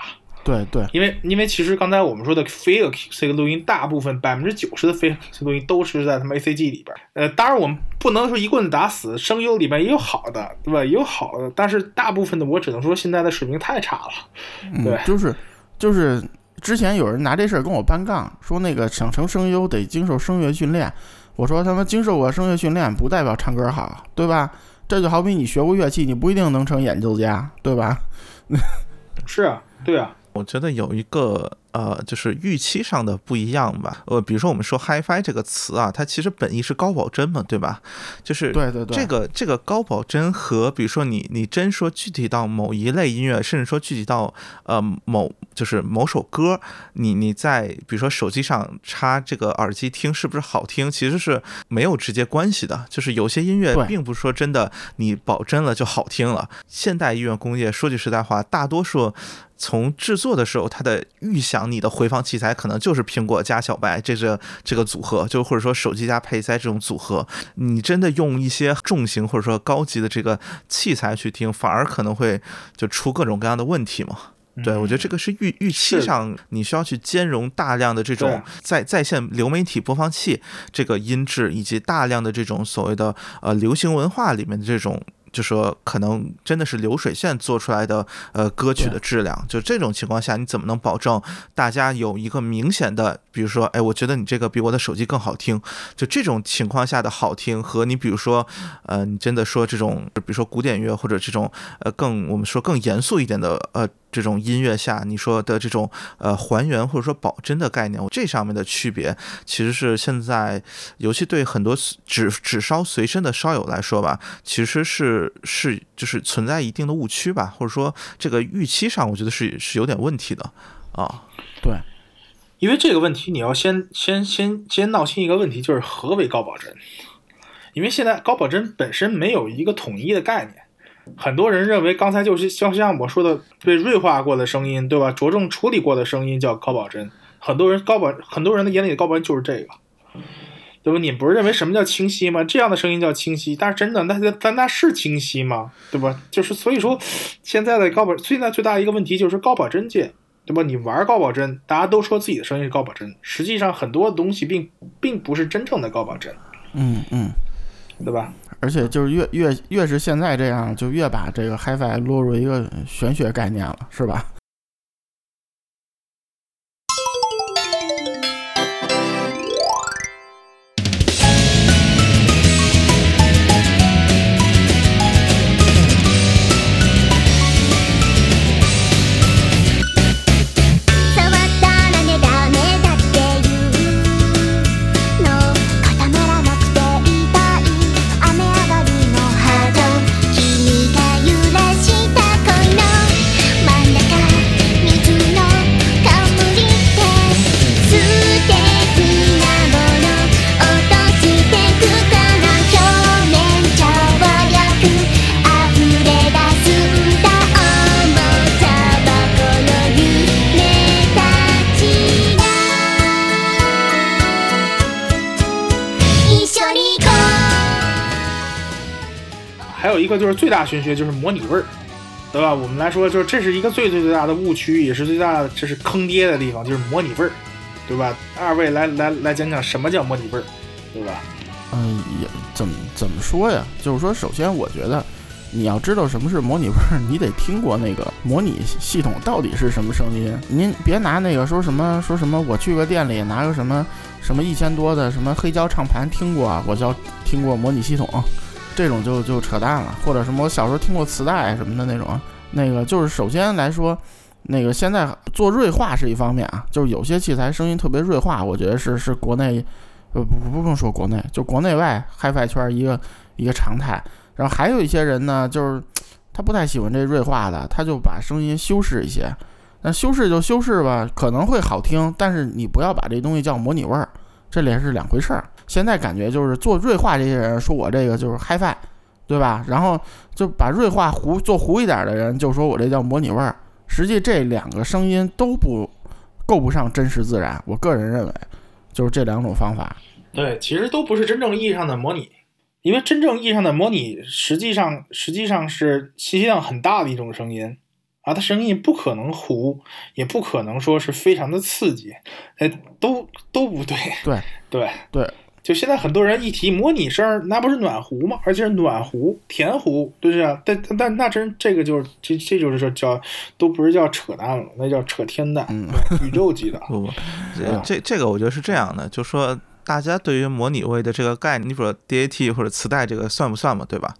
对对，因为因为其实刚才我们说的非 QC 录音，大部分百分之九十的非录音都是在他们 ACG 里边。呃，当然我们不能说一棍子打死，声优里面也有好的，对吧？也有好的，但是大部分的我只能说现在的水平太差了。对，就是就是之前有人拿这事儿跟我搬杠，说那个想成声优得经受声乐训练。我说他妈经受过声乐训练不代表唱歌好，对吧？这就好比你学过乐器，你不一定能成演奏家，对吧？(laughs) 是啊，对啊。我觉得有一个。呃，就是预期上的不一样吧。呃，比如说我们说 HiFi 这个词啊，它其实本意是高保真嘛，对吧？就是对对对，这个这个高保真和比如说你你真说具体到某一类音乐，甚至说具体到呃某就是某首歌，你你在比如说手机上插这个耳机听是不是好听，其实是没有直接关系的。就是有些音乐并不是说真的你保真了就好听了。现代音乐工业说句实在话，大多数从制作的时候它的预想。你的回放器材可能就是苹果加小白，这个这个组合，就或者说手机加配塞这种组合。你真的用一些重型或者说高级的这个器材去听，反而可能会就出各种各样的问题嘛？对，我觉得这个是预预期上你需要去兼容大量的这种在在线流媒体播放器这个音质，以及大量的这种所谓的呃流行文化里面的这种。就说可能真的是流水线做出来的呃歌曲的质量，就这种情况下，你怎么能保证大家有一个明显的，比如说，哎，我觉得你这个比我的手机更好听，就这种情况下的好听和你比如说，呃，你真的说这种，比如说古典乐或者这种呃更我们说更严肃一点的呃。这种音乐下，你说的这种呃还原或者说保真的概念，这上面的区别，其实是现在，尤其对很多只只烧随身的烧友来说吧，其实是是就是存在一定的误区吧，或者说这个预期上，我觉得是是有点问题的啊。对，因为这个问题，你要先先先先闹清一个问题，就是何为高保真？因为现在高保真本身没有一个统一的概念。很多人认为，刚才就是像像我说的，被锐化过的声音，对吧？着重处理过的声音叫高保真。很多人高保，很多人的眼里的高保真就是这个，对吧？你不是认为什么叫清晰吗？这样的声音叫清晰，但是真的，那那那是清晰吗？对吧？就是所以说，现在的高保，现在最大的一个问题就是高保真界对吧？你玩高保真，大家都说自己的声音是高保真，实际上很多东西并并不是真正的高保真，嗯嗯，对吧？而且就是越越越是现在这样，就越把这个 HiFi 落入一个玄学概念了，是吧？一个就是最大玄学就是模拟味儿，对吧？我们来说，就是这是一个最最最大的误区，也是最大的这是坑爹的地方，就是模拟味儿，对吧？二位来来来讲讲什么叫模拟味儿，对吧？嗯，也怎么怎么说呀？就是说，首先我觉得你要知道什么是模拟味儿，你得听过那个模拟系统到底是什么声音。您别拿那个说什么 (laughs) 说什么，我去个店里拿个什么什么一千多的什么黑胶唱盘听过啊，我叫听过模拟系统，这种就就扯淡了。或者什么我小时候听过磁带什么的那种，那个就是首先来说。那个现在做锐化是一方面啊，就是有些器材声音特别锐化，我觉得是是国内呃，不不不用说国内，就国内外 HiFi 圈一个一个常态。然后还有一些人呢，就是他不太喜欢这锐化的，他就把声音修饰一些。那修饰就修饰吧，可能会好听，但是你不要把这东西叫模拟味儿，这俩是两回事儿。现在感觉就是做锐化这些人说我这个就是 HiFi，对吧？然后就把锐化糊做糊一点的人就说我这叫模拟味儿。实际这两个声音都不够不上真实自然，我个人认为就是这两种方法。对，其实都不是真正意义上的模拟，因为真正意义上的模拟，实际上实际上是信息量很大的一种声音啊，它声音不可能糊，也不可能说是非常的刺激，哎，都都不对。对对对，就现在很多人一提模拟声儿，那不是暖壶吗？而且是暖壶、甜壶，对不对啊？但但但那真这个就是这这就是说叫都不是叫扯淡了，那叫扯天蛋，嗯对宇宙级的。(laughs) 不不，这啊这这个我觉得是这样的，就说大家对于模拟位的这个概念，你说 DAT 或者磁带这个算不算嘛，对吧？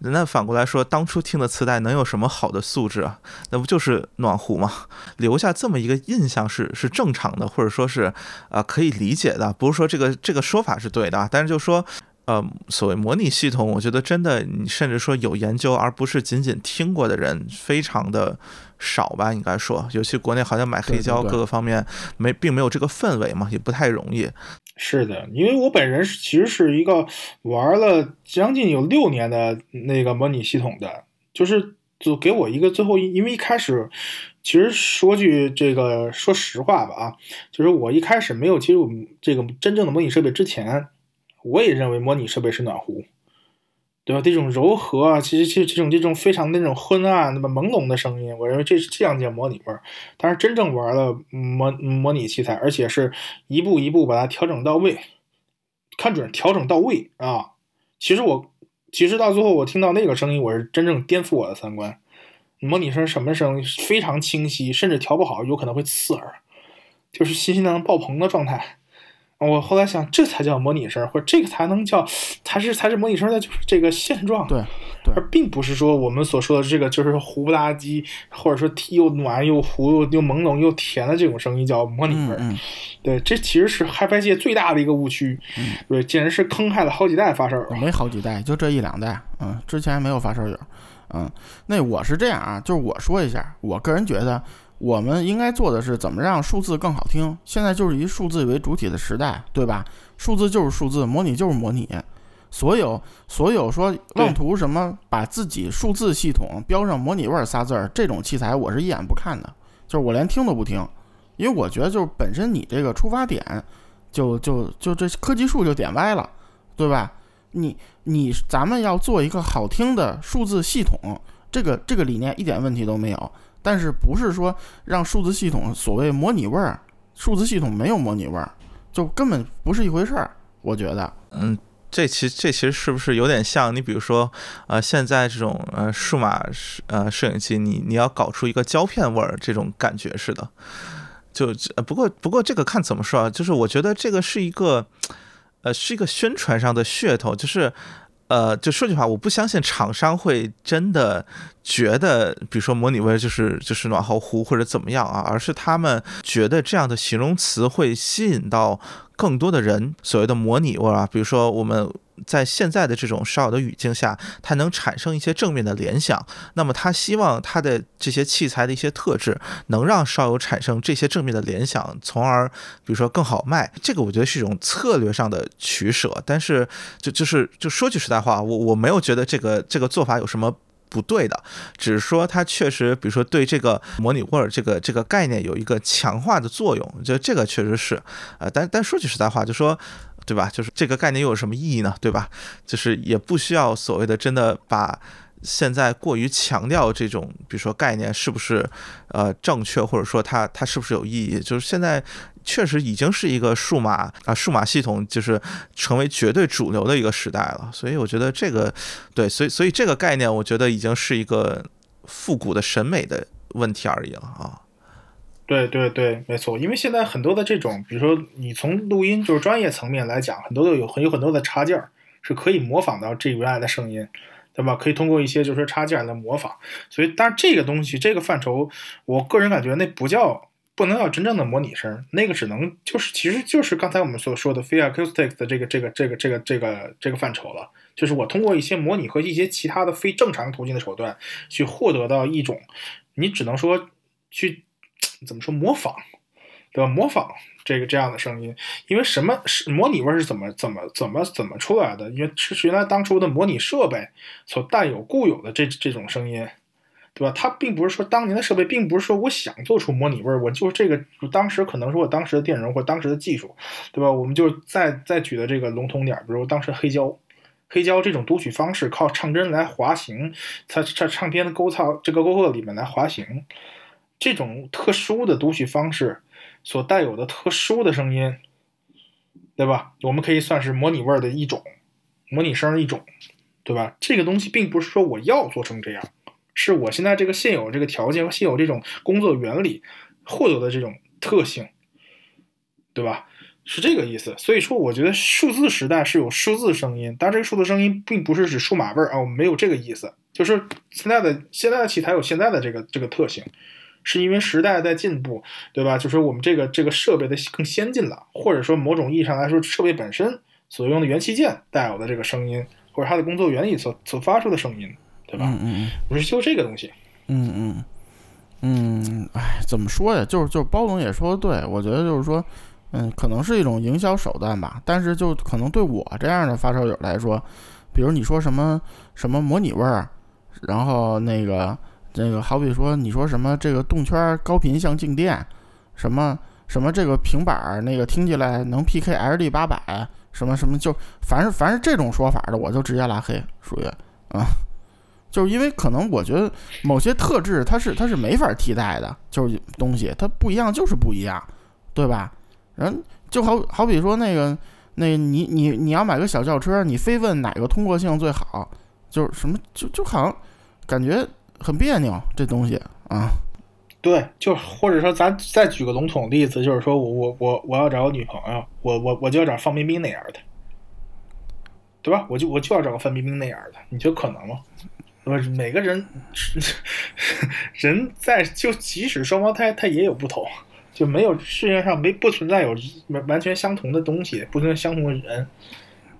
那反过来说，当初听的磁带能有什么好的素质啊？那不就是暖壶吗？留下这么一个印象是是正常的，或者说是啊、可以理解的，不是说这个这个说法是对的，但是就说。呃，所谓模拟系统，我觉得真的，你甚至说有研究，而不是仅仅听过的人，非常的少吧，应该说，尤其国内好像买黑胶，各个方面没并没有这个氛围嘛，也不太容易。是的，因为我本人是其实是一个玩了将近有六年的那个模拟系统的，就是就给我一个最后一，因为一开始其实说句这个说实话吧啊，就是我一开始没有接触这个真正的模拟设备之前，我也认为模拟设备是暖壶。对吧？这种柔和啊，其实其实这种这种非常那种昏暗、那么朦胧的声音，我认为这是这样叫模拟味儿。但是真正玩了模模拟器材，而且是一步一步把它调整到位，看准调整到位啊！其实我其实到最后我听到那个声音，我是真正颠覆我的三观。模拟声什么声非常清晰，甚至调不好有可能会刺耳，就是信息量爆棚的状态。我后来想，这才叫模拟声，或者这个才能叫，才是才是模拟声的，就是这个现状。对对而并不是说我们所说的这个就是糊不拉几，或者说又暖又糊又又朦胧又甜的这种声音叫模拟声。嗯嗯，对，这其实是 HiFi 界最大的一个误区，对，简直是坑害了好几代发烧友。没好几代，就这一两代，嗯，之前没有发烧友，嗯，那我是这样啊，就是我说一下，我个人觉得我们应该做的是怎么让数字更好听。现在就是以数字为主体的时代，对吧？数字就是数字，模拟就是模拟。所有所有说妄图什么把自己数字系统标上模拟味儿仨字儿，这种器材我是一眼不看的，就是我连听都不听，因为我觉得就是本身你这个出发点就就就这科技树就点歪了，对吧？你你咱们要做一个好听的数字系统，这个这个理念一点问题都没有。但是不是说让数字系统所谓模拟味儿，数字系统没有模拟味儿，就根本不是一回事儿。我觉得，嗯，这其实这其实是不是有点像你比如说，呃，现在这种呃数码呃摄影机，你你要搞出一个胶片味儿这种感觉似的。就呃不过不过这个看怎么说啊，就是我觉得这个是一个，呃，是一个宣传上的噱头，就是。呃，就说句话，我不相信厂商会真的觉得，比如说模拟味就是就是暖和壶或者怎么样啊，而是他们觉得这样的形容词会吸引到更多的人。所谓的模拟味啊，比如说我们在现在的这种烧友的语境下，它能产生一些正面的联想。那么他希望他的这些器材的一些特质能让烧友产生这些正面的联想，从而比如说更好卖。这个我觉得是一种策略上的取舍。但是就就是就说句实在话，我我没有觉得这个这个做法有什么。不对的，只是说它确实，比如说对这个模拟味儿这个这个概念有一个强化的作用，就这个确实是，呃，但但说句实在话，就说，对吧？就是这个概念又有什么意义呢？对吧？就是也不需要所谓的真的把现在过于强调这种，比如说概念是不是呃正确，或者说它它是不是有意义？就是现在。确实已经是一个数码啊，数码系统就是成为绝对主流的一个时代了。所以我觉得这个，对，所以所以这个概念，我觉得已经是一个复古的审美的问题而已了啊。对对对，没错，因为现在很多的这种，比如说你从录音就是专业层面来讲，很多都有很有很多的插件儿是可以模仿到这原来的声音，对吧？可以通过一些就是插件来模仿。所以，但是这个东西这个范畴，我个人感觉那不叫。不能要真正的模拟声，那个只能就是其实就是刚才我们所说的非 acoustics 的这个这个这个这个这个这个范畴了。就是我通过一些模拟和一些其他的非正常途径的手段，去获得到一种，你只能说去怎么说模仿，对吧？模仿这个这样的声音，因为什么是模拟味是怎么怎么怎么怎么出来的？因为是原来当初的模拟设备所带有固有的这这种声音。对吧？它并不是说当年的设备，并不是说我想做出模拟味儿，我就是这个当时可能是我当时的电容或当时的技术，对吧？我们就再再举的这个笼统点，比如当时黑胶，黑胶这种读取方式靠唱针来滑行，它它唱片的构造这个沟壑里面来滑行，这种特殊的读取方式所带有的特殊的声音，对吧？我们可以算是模拟味儿的一种，模拟声一种，对吧？这个东西并不是说我要做成这样。是我现在这个现有这个条件和现有这种工作原理获得的这种特性，对吧？是这个意思。所以说，我觉得数字时代是有数字声音，但这个数字声音并不是指数码味儿啊，我们没有这个意思。就是现在的现在的器材有现在的这个这个特性，是因为时代在进步，对吧？就是我们这个这个设备的更先进了，或者说某种意义上来说，设备本身所用的元器件带有的这个声音，或者它的工作原理所所发出的声音。对吧？嗯嗯嗯，不是就这个东西。嗯嗯嗯，哎，怎么说呀？就是就是包总也说的对，我觉得就是说，嗯，可能是一种营销手段吧。但是就可能对我这样的发烧友来说，比如你说什么什么模拟味儿，然后那个那个，好比说你说什么这个动圈高频像静电，什么什么这个平板儿那个听起来能 PK LD 八百，什么什么就凡是凡是这种说法的，我就直接拉黑，属于啊。就是因为可能我觉得某些特质它是它是没法替代的，就是东西它不一样就是不一样，对吧？人就好好比说那个那你你你要买个小轿车，你非问哪个通过性最好，就是什么就就好像感觉很别扭这东西啊。对，就或者说咱再举个笼统的例子，就是说我我我我要找个女朋友，我我我就要找范冰冰那样的，对吧？我就我就要找个范冰冰那样的，你觉得可能吗？不是每个人，(laughs) 人在就即使双胞胎，他也有不同，就没有世界上没不存在有完完全相同的东西，不存在相同的人。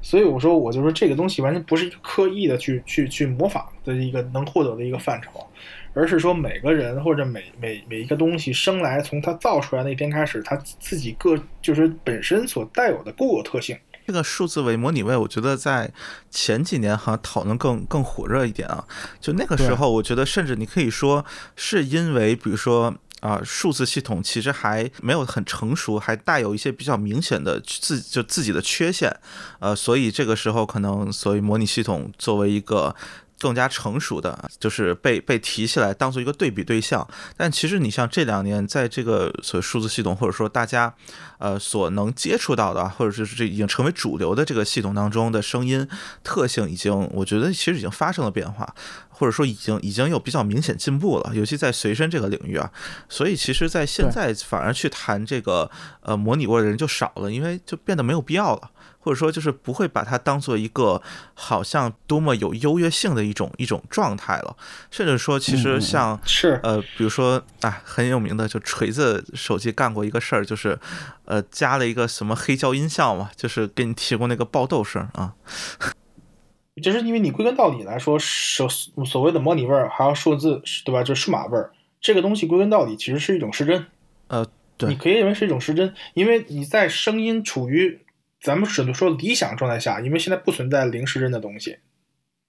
所以我说，我就说这个东西完全不是一个刻意的去去去模仿的一个能获得的一个范畴，而是说每个人或者每每每一个东西生来从它造出来那天开始，它自己个就是本身所带有的固有特性。这个数字为模拟位，我觉得在前几年好像讨论更更火热一点啊。就那个时候，我觉得甚至你可以说是因为，比如说啊，数字系统其实还没有很成熟，还带有一些比较明显的自就自己的缺陷，呃，所以这个时候可能所以模拟系统作为一个。更加成熟的，就是被被提起来当做一个对比对象。但其实你像这两年，在这个所谓数字系统，或者说大家呃所能接触到的，或者是这已经成为主流的这个系统当中的声音特性，已经我觉得其实已经发生了变化。或者说已经已经有比较明显进步了，尤其在随身这个领域啊，所以其实，在现在反而去谈这个呃模拟过的人就少了，因为就变得没有必要了，或者说就是不会把它当做一个好像多么有优越性的一种一种状态了，甚至说其实像是呃比如说啊很有名的就锤子手机干过一个事儿，就是呃加了一个什么黑胶音效嘛，就是给你提供那个爆豆声啊。(laughs) 就是因为你归根到底来说，所所谓的模拟味儿，还有数字，对吧？就是数码味儿，这个东西归根到底其实是一种失真。呃，对你可以认为是一种失真，因为你在声音处于咱们只能说理想状态下，因为现在不存在零失真的东西。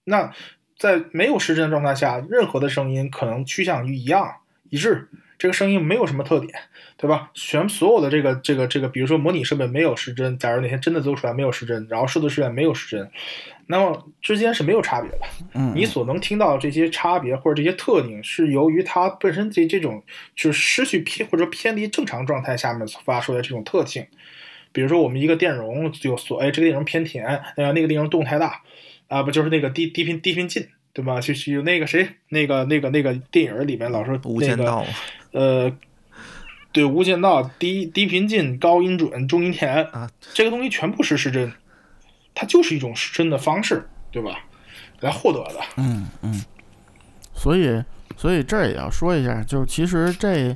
那在没有失真的状态下，任何的声音可能趋向于一样一致，这个声音没有什么特点，对吧？全所有的这个这个这个，比如说模拟设备没有失真，假如哪天真的做出来没有失真，然后数字实验没有失真，那么之间是没有差别的。嗯，你所能听到这些差别或者这些特点，是由于它本身这这种就是失去偏或者偏离正常状态下面所发出的这种特性。比如说，我们一个电容就所哎，这个电容偏甜，呃，那个电容动太大，啊，不就是那个低低频低频进，对吧？就是有那个谁，那个那个那个电影里面老说无间道那个，呃，对，无间道低低频进，高音准，中音甜啊，这个东西全部是失真，它就是一种失真的方式，对吧？来获得的。嗯嗯，所以所以这儿也要说一下，就是其实这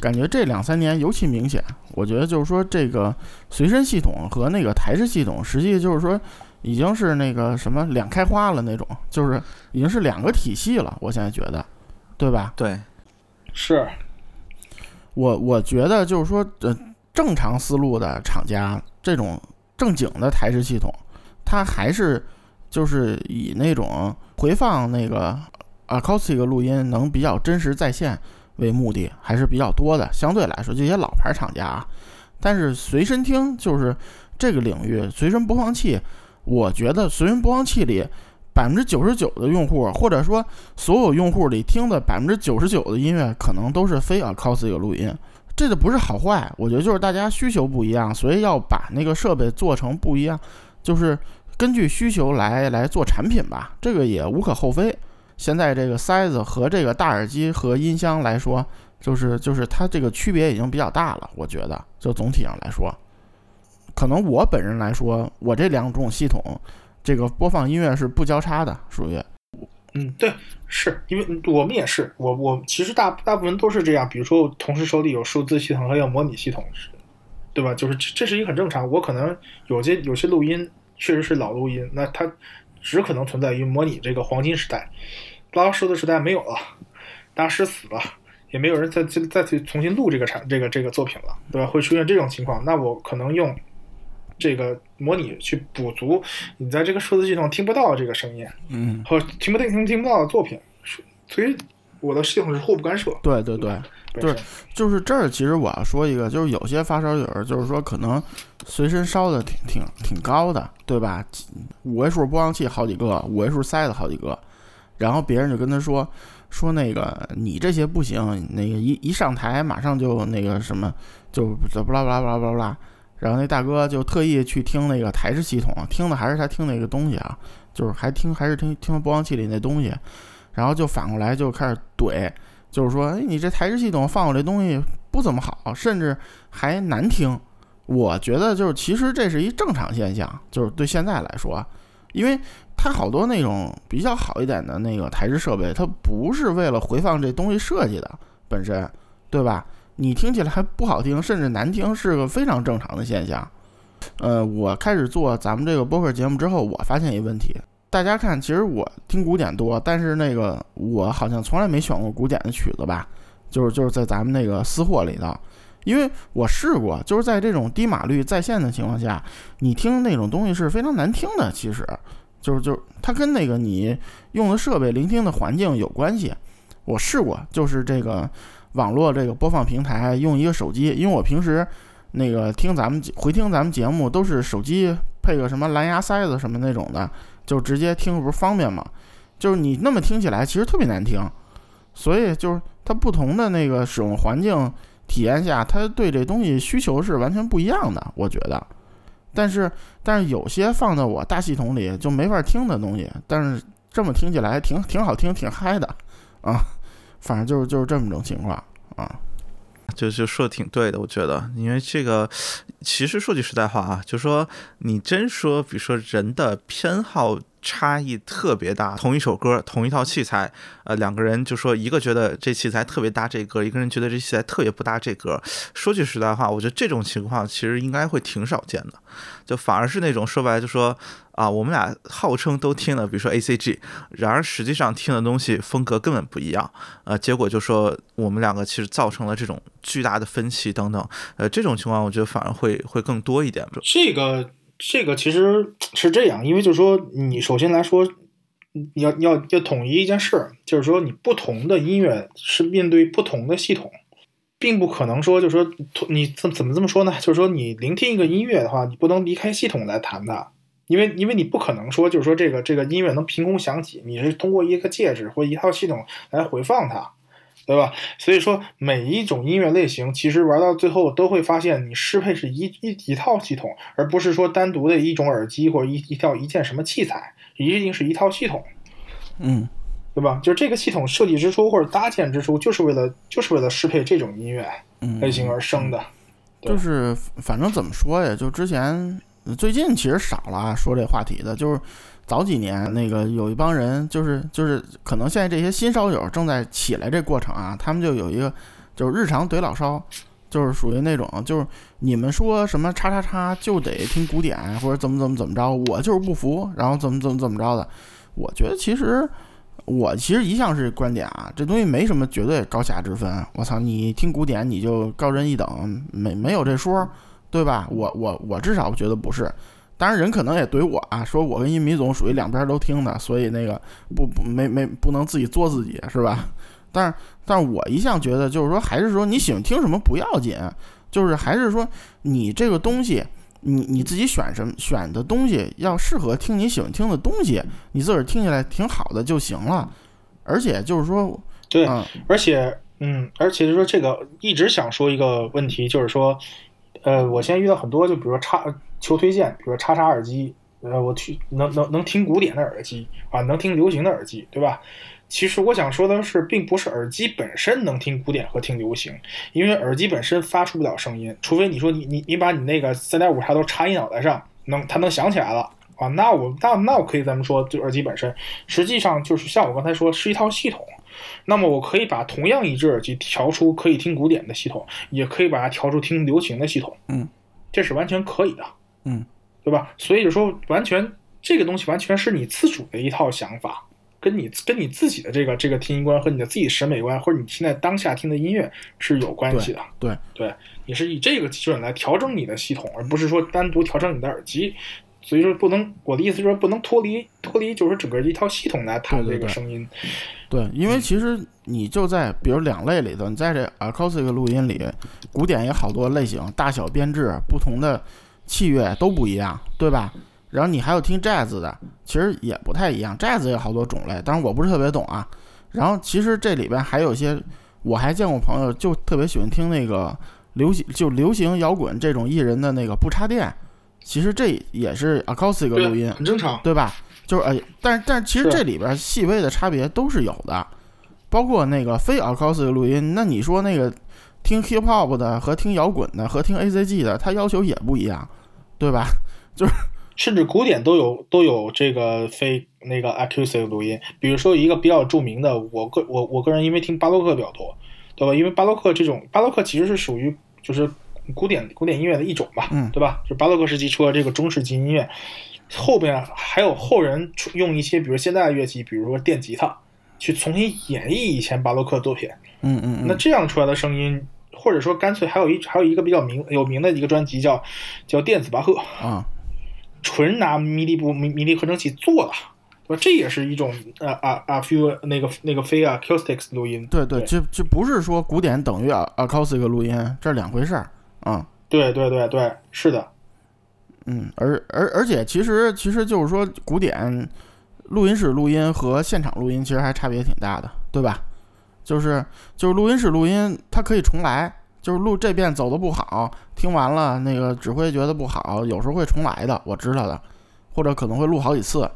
感觉这两三年尤其明显，我觉得就是说这个随身系统和那个台式系统，实际就是说已经是那个什么两开花了那种，就是已经是两个体系了。我现在觉得，对吧？对，是，我我觉得就是说，呃，正常思路的厂家，这种正经的台式系统，它还是就是以那种回放那个 acoustic 录音能比较真实在线为目的，还是比较多的。相对来说，这些老牌厂家啊，但是随身听就是这个领域，随身播放器，我觉得随身播放器里。百分之九十九的用户，或者说所有用户里听的百分之九十九的音乐，可能都是非 acoustic 录音。这个不是好坏，我觉得就是大家需求不一样，所以要把那个设备做成不一样，就是根据需求来来做产品吧。这个也无可厚非。现在这个塞子和这个大耳机和音箱来说，就是就是它这个区别已经比较大了。我觉得，就总体上来说，可能我本人来说，我这两种系统。这个播放音乐是不交叉的，属于，嗯，对，是因为我们也是，我我其实大大部分都是这样，比如说同时手里有数字系统和有模拟系统，对吧？就是这这是一个很正常。我可能有些有些录音确实是老录音，那它只可能存在于模拟这个黄金时代，拉数的时代没有了，大师死了，也没有人再再再去重新录这个产这个这个作品了，对吧？会出现这种情况，那我可能用。这个模拟去补足你在这个数字系统听不到这个声音，嗯，或听不听听听不到的作品，所以我的系统是互不干涉。对对对，就是就是这儿，其实我要说一个，就是有些发烧友，就是说可能随身烧的挺挺挺高的，对吧？五位数播放器好几个，五位数塞子好几个，然后别人就跟他说说那个你这些不行，那个一一上台马上就那个什么，就不啦不啦不啦不啦不啦。然后那大哥就特意去听那个台式系统，听的还是他听那个东西啊，就是还听还是听听播放器里那东西，然后就反过来就开始怼，就是说，哎，你这台式系统放我这东西不怎么好，甚至还难听。我觉得就是其实这是一正常现象，就是对现在来说，因为它好多那种比较好一点的那个台式设备，它不是为了回放这东西设计的本身，对吧？你听起来还不好听，甚至难听，是个非常正常的现象。呃，我开始做咱们这个播客节目之后，我发现一个问题。大家看，其实我听古典多，但是那个我好像从来没选过古典的曲子吧？就是就是在咱们那个私货里头，因为我试过，就是在这种低码率在线的情况下，你听那种东西是非常难听的。其实，就是就是它跟那个你用的设备、聆听的环境有关系。我试过，就是这个。网络这个播放平台用一个手机，因为我平时那个听咱们回听咱们节目都是手机配个什么蓝牙塞子什么那种的，就直接听不是方便吗？就是你那么听起来其实特别难听，所以就是它不同的那个使用环境体验下，它对这东西需求是完全不一样的，我觉得。但是但是有些放在我大系统里就没法听的东西，但是这么听起来挺挺好听，挺嗨的啊，反正就是就是这么种情况啊。就就说的挺对的，我觉得，因为这个其实说句实在话啊，就说你真说，比如说人的偏好差异特别大，同一首歌，同一套器材，呃，两个人就说一个觉得这器材特别搭这歌，一个人觉得这器材特别不搭这歌。说句实在话，我觉得这种情况其实应该会挺少见的，就反而是那种说白了就说。啊，我们俩号称都听了，比如说 A C G，然而实际上听的东西风格根本不一样，呃，结果就说我们两个其实造成了这种巨大的分歧等等，呃，这种情况我觉得反而会会更多一点。这个这个其实是这样，因为就是说你首先来说，你要要要统一一件事，就是说你不同的音乐是面对不同的系统，并不可能说就是说你怎怎么这么说呢？就是说你聆听一个音乐的话，你不能离开系统来谈它。因为因为你不可能说，就是说这个这个音乐能凭空响起，你是通过一个介质或一套系统来回放它，对吧？所以说每一种音乐类型，其实玩到最后都会发现，你适配是一一一套系统，而不是说单独的一种耳机或者一一套一件什么器材，一定是一套系统，嗯，对吧？就是这个系统设计之初或者搭建之初，就是为了就是为了适配这种音乐类型而生的。就是反正怎么说呀，就之前。最近其实少了啊说这话题的，就是早几年那个有一帮人，就是就是可能现在这些新烧友正在起来这过程啊，他们就有一个就是日常怼老烧，就是属于那种就是你们说什么叉叉叉就得听古典或者怎么怎么怎么着，我就是不服，然后怎么怎么怎么着的。我觉得其实我其实一向是观点啊，这东西没什么绝对高下之分。我操，你听古典你就高人一等，没没有这说。对吧？我我我至少觉得不是，当然人可能也怼我啊，说我跟一米总属于两边都听的，所以那个不不没没不能自己作自己是吧？但是但是我一向觉得就是说，还是说你喜欢听什么不要紧，就是还是说你这个东西，你你自己选什么选的东西要适合听你喜欢听的东西，你自个儿听起来挺好的就行了。而且就是说，对，而且嗯，而且就是说这个一直想说一个问题，就是说。呃，我现在遇到很多，就比如说插求推荐，比如说插插耳机，呃，我去能能能听古典的耳机啊，能听流行的耳机，对吧？其实我想说的是，并不是耳机本身能听古典和听流行，因为耳机本身发出不了声音，除非你说你你你把你那个三点五插头插你脑袋上，能它能响起来了啊，那我那那我可以咱们说，就耳机本身实际上就是像我刚才说，是一套系统。那么我可以把同样一只耳机调出可以听古典的系统，也可以把它调出听流行的系统，嗯，这是完全可以的，嗯，对吧？所以就说完全这个东西完全是你自主的一套想法，跟你跟你自己的这个这个听音观和你的自己审美观，或者你现在当下听的音乐是有关系的，对对，你是以这个基准来调整你的系统，而不是说单独调整你的耳机。所以说不能，我的意思是说不能脱离脱离，就是整个一套系统来谈这个声音。对，因为其实你就在比如两类里头，你在这 acoustic 录音里，古典也好多类型，大小编制不同的器乐都不一样，对吧？然后你还有听 jazz 的，其实也不太一样，jazz 也好多种类，当然我不是特别懂啊。然后其实这里边还有一些，我还见过朋友就特别喜欢听那个流行就流行摇滚这种艺人的那个不插电。其实这也是 acoustic 录音，很正常，对吧？就是呃，但是但是其实这里边细微的差别都是有的，包括那个非 acoustic 录音。那你说那个听 hip hop 的和听摇滚的和听 A C G 的，它要求也不一样，对吧？(laughs) 就是甚至古典都有都有这个非那个 acoustic 录音。比如说一个比较著名的，我个我我个人因为听巴洛克比较多，对吧？因为巴洛克这种巴洛克其实是属于就是。古典古典音乐的一种吧，嗯，对吧？就巴洛克时期出了这个中世纪音乐，后边还有后人用一些，比如现代的乐器，比如说电吉他，去重新演绎以前巴洛克作品，嗯嗯，那这样出来的声音，或者说干脆还有一还有一个比较名有名的一个专辑叫叫电子巴赫啊，纯拿迷笛部迷迷笛合成器做的，对吧？这也是一种呃啊啊，few 那个那个非 acoustics 录音，对对，就就不是说古典等于 acoustic 录音，这是两回事儿。啊，对对对对，是的，嗯，而而而且其实其实就是说，古典录音室录音和现场录音其实还差别挺大的，对吧？就是就是录音室录音，它可以重来，就是录这遍走的不好，听完了那个指挥觉得不好，有时候会重来的，我知道的，或者可能会录好几次。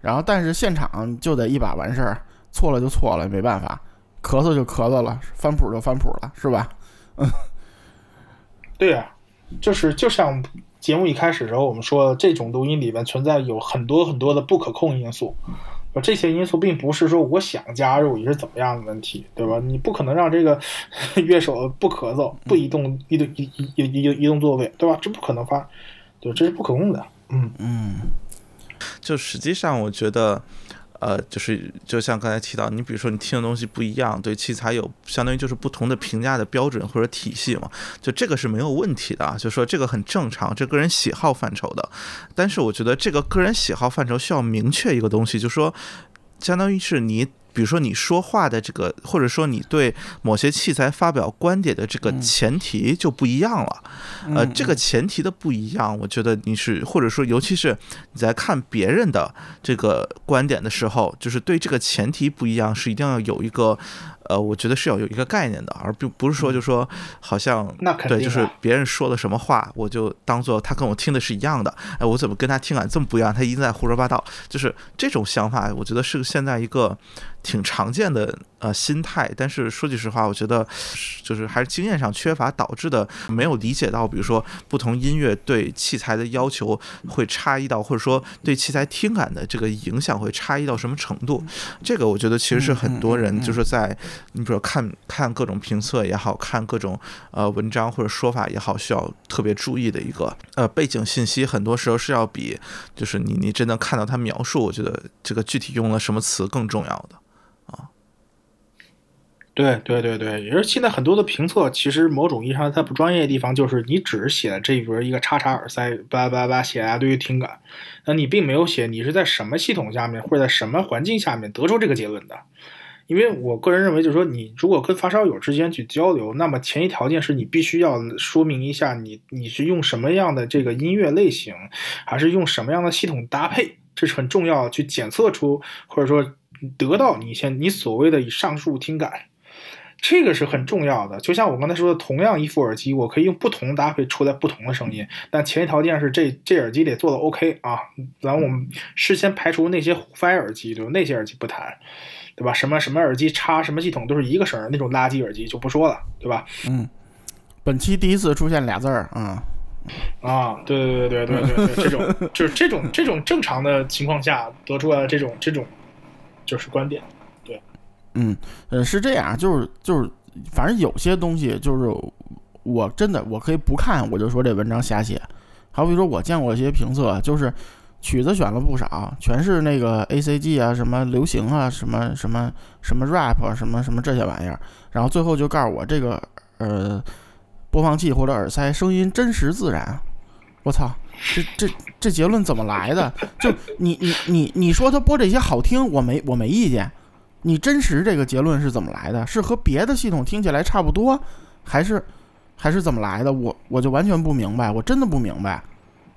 然后但是现场就得一把完事儿，错了就错了，没办法，咳嗽就咳嗽了，翻谱就翻谱了，是吧？(laughs) 对呀、就是就像节目一开始的时候我们说的，这种录音里面存在有很多很多的不可控因素。这些因素并不是说我想加入也是怎么样的问题，对吧？你不可能让这个 (laughs) 乐手不咳嗽、不移动、移动、移移移移移动座位，对吧？这不可能发，对，这是不可控的。嗯，嗯就实际上，我觉得，呃，就是就像刚才提到，你比如说你听的东西不一样，对器材有相当于就是不同的评价的标准或者体系嘛，就这个是没有问题的啊，就说这个很正常，这个人喜好范畴的。但是我觉得这个个人喜好范畴需要明确一个东西，就说相当于是你。比如说你说话的这个，或者说你对某些器材发表观点的这个前提就不一样了。呃，嗯这个前提的不一样，我觉得你是或者说，尤其是你在看别人的这个观点的时候，就是对这个前提不一样，是一定要有一个，呃，我觉得是要有一个概念的，而并不是说就说好像对，就是别人说的什么话，我就当做他跟我听的是一样的，哎，我怎么跟他听感这么不一样？他一直在胡说八道，就是这种想法，我觉得是现在一个挺常见的呃心态。但是说句实话，我觉得就是还是经验上缺乏导致的，没有理解到，比如说不同音乐对器材的要求会差异到，或者说对器材听感的这个影响会差异到什么程度。这个我觉得其实是很多人就是在你比如说看看各种评测也好看各种呃文章或者说法也好，需要特别注意的一个呃背景信息，很多时候是要比就是你你真的看到他描述，我觉得这个具体用了什么词更重要的。对对对对，也是现在很多的评测，其实某种意义上它不专业的地方，就是你只是写了这边一个叉叉耳塞，叭叭叭写一堆听感，那你并没有写你是在什么系统下面或者在什么环境下面得出这个结论的。因为我个人认为，就是说，你如果跟发烧友之间去交流，那么前提条件是你必须要说明一下你你是用什么样的这个音乐类型，还是用什么样的系统搭配，这是很重要，去检测出或者说得到你现你所谓的以上述听感。这个是很重要的，就像我刚才说的，同样一副耳机，我可以用不同搭配出来不同的声音，但前提条件是这这耳机得做的 OK 啊。然后我们事先排除那些胡塞耳机，对吧？那些耳机不谈，对吧？什么什么耳机插什么系统都是一个声儿，那种垃圾耳机就不说了，对吧？嗯，本期第一次出现俩字儿啊，啊，对对对对对对对，这种就是这种这种正常的情况下得出来的这种这种就是观点。嗯，呃，是这样，就是就是，反正有些东西就是我真的我可以不看，我就说这文章瞎写。好比说，我见过一些评测，就是曲子选了不少，全是那个 A C G 啊，什么流行啊，什么什么什么 rap，什么什么这些玩意儿，然后最后就告诉我这个呃播放器或者耳塞声音真实自然。我操，这这这结论怎么来的？就你你你你说他播这些好听，我没我没意见。你真实这个结论是怎么来的？是和别的系统听起来差不多，还是还是怎么来的？我我就完全不明白，我真的不明白，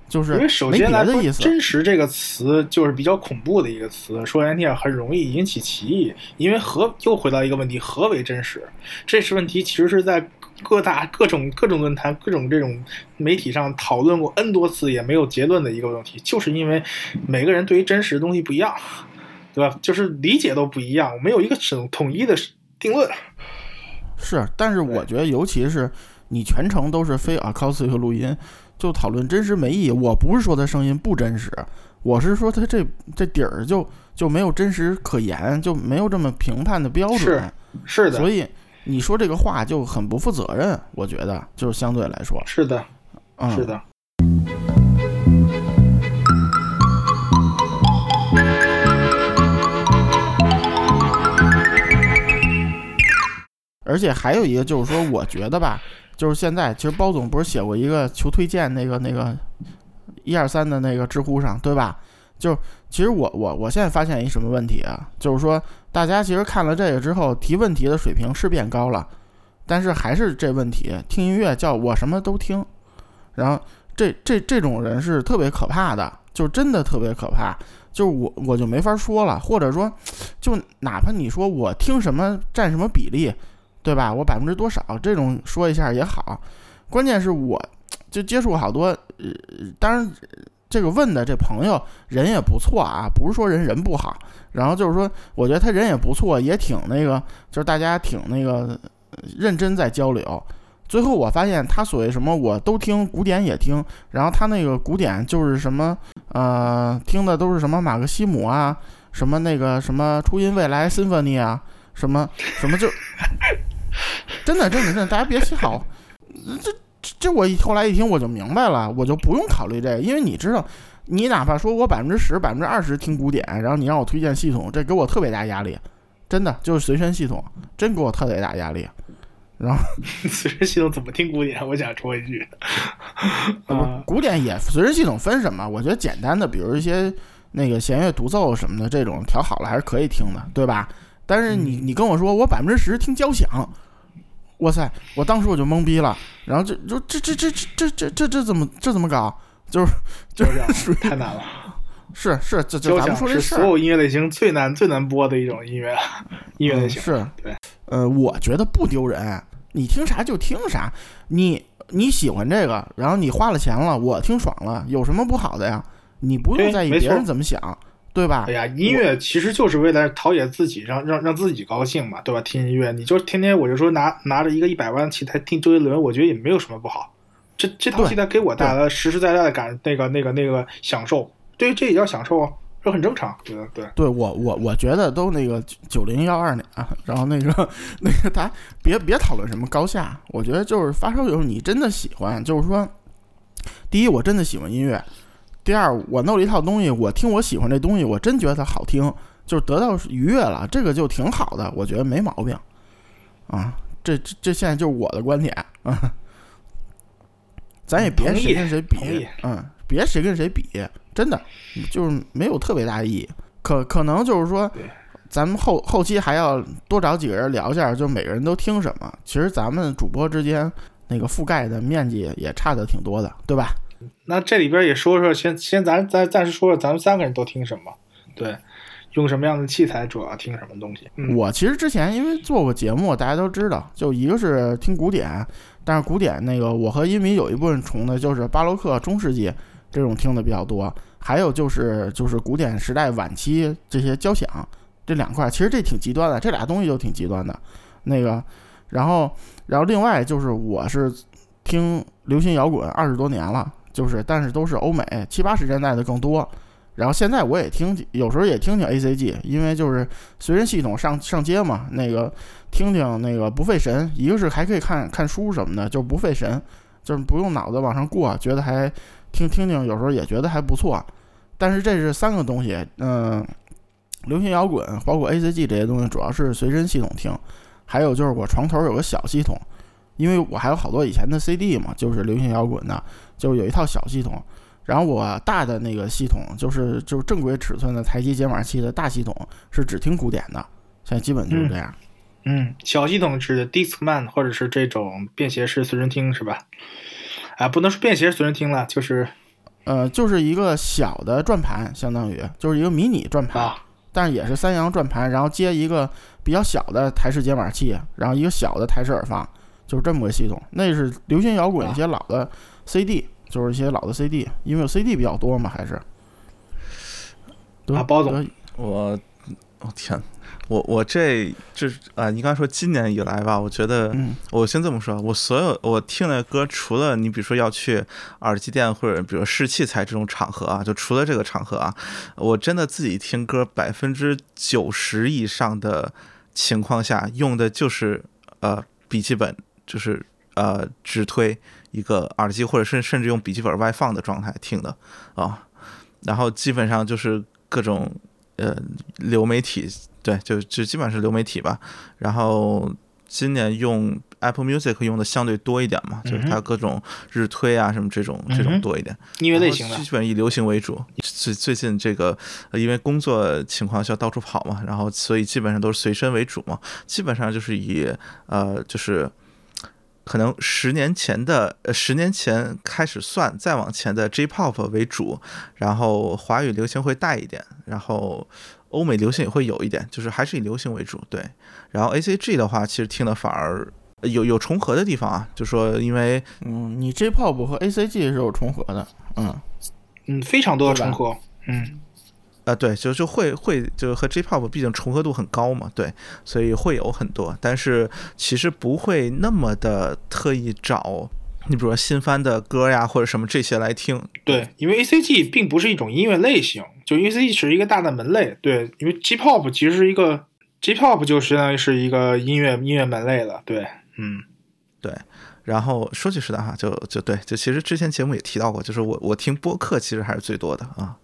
就是因为首先来说，“别的意思。真实”这个词就是比较恐怖的一个词，说难听点很容易引起歧义。因为何又回到一个问题：何为真实？这是问题，其实是在各大各种各种论坛、各种这种媒体上讨论过 N 多次，也没有结论的一个问题，就是因为每个人对于真实的东西不一样，对吧？就是理解都不一样，没有一个统统一的定论。是，但是我觉得，尤其是你全程都是非 acoustic 录音，就讨论真实没意义。我不是说他声音不真实，我是说他这这底儿就就没有真实可言，就没有这么评判的标准。是的，所以你说这个话就很不负责任，我觉得就是相对来说，是的，嗯，是的。而且还有一个就是说，我觉得吧，就是现在其实包总不是写过一个求推荐那个那个一二三的那个知乎上，对吧？就其实我我我现在发现一什么问题啊，就是说大家其实看了这个之后，提问题的水平是变高了，但是还是这问题，听音乐叫我什么都听，然后这这这种人是特别可怕的，就真的特别可怕。就是我我就没法说了，或者说，就哪怕你说我听什么占什么比例，对吧？我百分之多少这种说一下也好，关键是我就接触好多，呃，当然这个问的这朋友人也不错啊，不是说人人不好，然后就是说我觉得他人也不错，也挺那个，就是大家挺那个认真在交流。最后我发现他所谓什么我都听，古典也听，然后他那个古典就是什么呃听的都是什么马克西姆啊，什么那个什么初音未来 Symphony 啊，什么什么就 (laughs) 真的真的真的，大家别笑，这这这我后来一听我就明白了，我就不用考虑这个，因为你知道，你哪怕说我百分之十、百分之二十听古典，然后你让我推荐系统，这给我特别大压力，真的就是随身系统，真给我特别大压力。然后 (laughs) 随身系统怎么听古典？我想说一句，(laughs) 啊，古典也随身系统分什么？我觉得简单的，比如一些那个弦乐独奏什么的，这种调好了还是可以听的，对吧？但是你你跟我说我百分之十听交响，哇塞！我当时我就懵逼了。然后这就这这这这这这这怎么这怎么搞？就是就是属于太难了。是 (laughs) 是，这就咱们说这事儿所有音乐类型最难最难播的一种音乐 (laughs) 音乐类型。嗯是对，呃，我觉得不丢人，你听啥就听啥，你你喜欢这个，然后你花了钱了，我听爽了，有什么不好的呀？你不用在意别人怎么想，对吧？哎呀，音乐其实就是为了陶冶自己，让让让自己高兴嘛，对吧？听音乐，你就天天我就说拿拿着一个一百万的器材听周杰伦，我觉得也没有什么不好。这这套对器材给我带来了实实在在的感，那个那个那个享受，对于，这也叫享受啊，这很正常，对吧？对。对我我我觉得都那个九零幺二年啊，然后那个 (laughs) 那个大家别别讨论什么高下，我觉得就是发烧友你真的喜欢，就是说，第一我真的喜欢音乐，第二我弄了一套东西，我听我喜欢这东西，我真觉得它好听，就是得到愉悦了，这个就挺好的，我觉得没毛病啊。这这这现在就是我的观点啊，咱也别谁跟谁比，嗯，别谁跟谁比，真的就是没有特别大意义。可可能就是说对，咱们后后期还要多找几个人聊一下，就每个人都听什么。其实咱们主播之间那个覆盖的面积也差的挺多的，对吧？那这里边也说说，先先咱咱暂时说说咱们三个人都听什么，对，用什么样的器材，主要听什么东西。我其实之前因为做过节目，大家都知道，就一个是听古典，但是古典那个我和音迷有一部分重的，就是巴洛克、中世纪这种听的比较多，还有就是就是古典时代晚期这些交响这两块，其实这挺极端的，这俩东西就挺极端的。那个，然后然后另外就是我是听流行摇滚二十多年了，就是但是都是欧美七八十年代的更多。然后现在我也听，有时候也听听 A C G，因为就是随身系统上上街嘛，那个听听那个不费神，一个是还可以看看书什么的，就不费神，就是不用脑子往上过，觉得还听听听，有时候也觉得还不错。但是这是三个东西，嗯、流行摇滚包括 A C G 这些东西，主要是随身系统听，还有就是我床头有个小系统，因为我还有好多以前的 C D 嘛，就是流行摇滚的，就有一套小系统。然后我大的那个系统就是就是正规尺寸的台机解码器的大系统，是只听古典的，现在基本就是这样。嗯，小系统指的 Discman 或者是这种便携式随身听是吧？啊，不能说便携随身听了，就是呃，就是一个小的转盘，相当于就是一个迷你转盘，啊，但是也是三洋转盘，然后接一个比较小的台式解码器，然后一个小的台式耳放，就是这么个系统。那是流行摇滚一些老的 CD，、就是一些老的 CD，因为 CD 比较多嘛，还是。得啊包总得我，我、天，我我这这啊、你刚才说今年以来吧，我觉得嗯我先这么说，我所有我听的歌，除了你比如说要去耳机店或者比如试器材这种场合啊，就除了这个场合啊，我真的自己听歌百分之九十以上的情况下用的就是呃笔记本，就是呃直推一个耳机，或者甚甚至用笔记本外放的状态听的啊，然后基本上就是各种呃流媒体，对，就就基本上是流媒体吧。然后今年用 Apple Music 用的相对多一点嘛，就是它各种日推啊什么这种这种多一点。音乐类型的基本以流行为主。最最近这个，呃因为工作情况需要到处跑嘛，然后所以基本上都是随身为主嘛，基本上就是以呃就是。可能十年前的呃十年前开始算，再往前的 J-pop 为主，然后华语流行会带一点，然后欧美流行也会有一点，就是还是以流行为主。对，然后 A C G 的话，其实听的反而有有重合的地方啊，就说因为嗯，你 J-pop 和 A.C.G 是有重合的，嗯，嗯，非常多的重合，嗯，呃，对，就就会会就和 J-pop 毕竟重合度很高嘛，对，所以会有很多，但是其实不会那么的特意找，你比如说新番的歌呀或者什么这些来听，对，因为 A C G 并不是一种音乐类型，就 A C G 是一个大的门类，对，因为 J pop 其实是一个 J pop 就相当于是一个音乐音乐门类了，对，嗯，对。然后说句实在话，就就对，就其实之前节目也提到过，就是我我听播客其实还是最多的啊，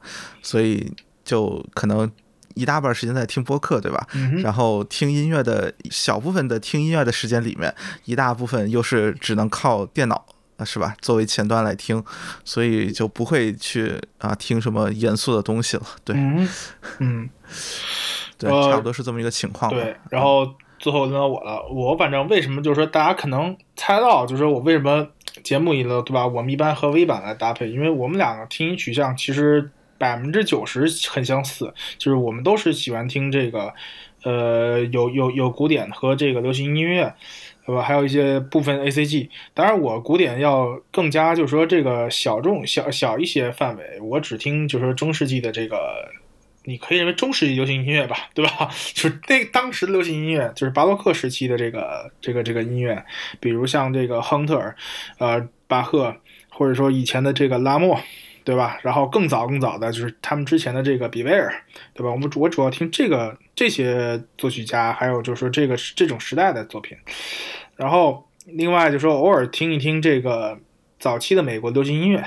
所以就可能一大半时间在听播客，对吧？嗯然后听音乐的小部分的听音乐的时间里面，一大部分又是只能靠电脑。啊，是吧？作为前端来听，所以就不会去啊听什么严肃的东西了。对、嗯嗯，对，呃差不多是这么一个情况吧。对，然后最后轮到我了，我反正为什么就是说大家可能猜到，就是说我为什么节目里头对吧？我们一般和微版来搭配，因为我们两个听音取向其实百分之九十很相似，就是我们都是喜欢听这个，呃，有有有古典和这个流行音乐。对吧？还有一些部分 A C G，当然我古典要更加就是说这个小众小小一些范围，我只听就是说中世纪的这个你可以认为中世纪流行音乐吧，对吧？(laughs) 就是那当时的流行音乐，就是巴洛克时期的这个这个这个音乐，比如像这个亨特尔，呃，巴赫，或者说以前的这个拉莫，对吧？然后更早更早的就是他们之前的这个比威尔，对吧？我们主我主要听这个这些作曲家，还有就是说这个这种时代的作品，然后另外就说偶尔听一听这个早期的美国流行音乐，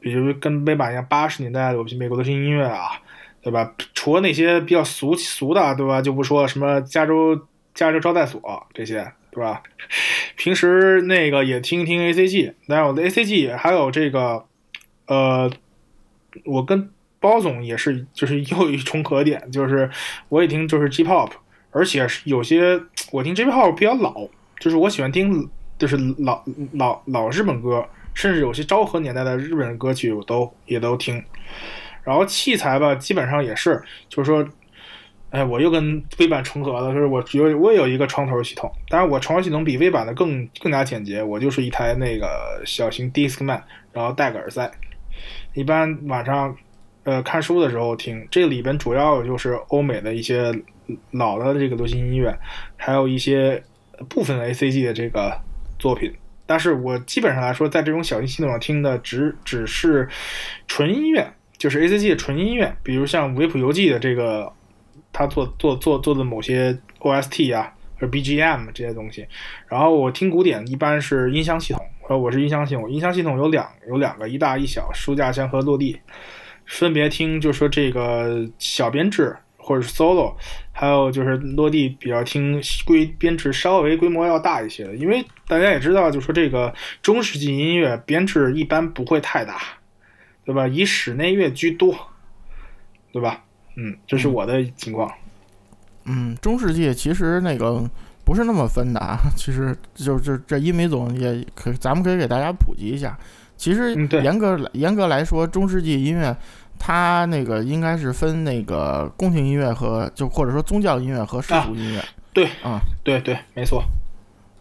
比如跟微版一样八十年代的美国流行音乐啊。对吧？除了那些比较俗俗的，对吧？就不说什么加州加州招待所这些，对吧？平时那个也听一听 A C G，当然我的 A C G 还有这个，呃，我跟包总也是，就是又一重合点，就是我也听就是 J pop，而且有些我听 J pop 比较老，就是我喜欢听就是老老老日本歌，甚至有些昭和年代的日本歌曲我都也都听。然后器材吧，基本上也是，就是说，哎，我又跟 V 版重合了，就是我有我也有一个床头系统，当然我床头系统比 V 版的更更加简洁，我就是一台那个小型 Discman，然后带个耳塞，一般晚上呃看书的时候听，这里边主要就是欧美的一些老的这个流行音乐，还有一些部分 A C G 的这个作品。但是我基本上来说，在这种小型系统上听的只只是纯音乐，就是 A C G 的纯音乐，比如像《维普游记》的这个，他做做做做的某些 O S T 啊，或者 B G M 这些东西。然后我听古典一般是音箱系统，呃，我是音箱系统，音箱系统有两有两个，一大一小，书架箱和落地，分别听就是说这个小编制或者是 solo，还有就是落地比较听规编制稍微规模要大一些的，因为大家也知道，就说这个中世纪音乐编制一般不会太大。对吧？以室内乐居多，对吧？嗯，这是我的情况。嗯，中世纪其实那个不是那么分的啊，(laughs) 其实就是这音美总也可，咱们可以给大家普及一下。其实严格来严格来说，中世纪音乐它那个应该是分那个宫廷音乐和就或者说宗教音乐和世俗音乐，对啊，对对，没错。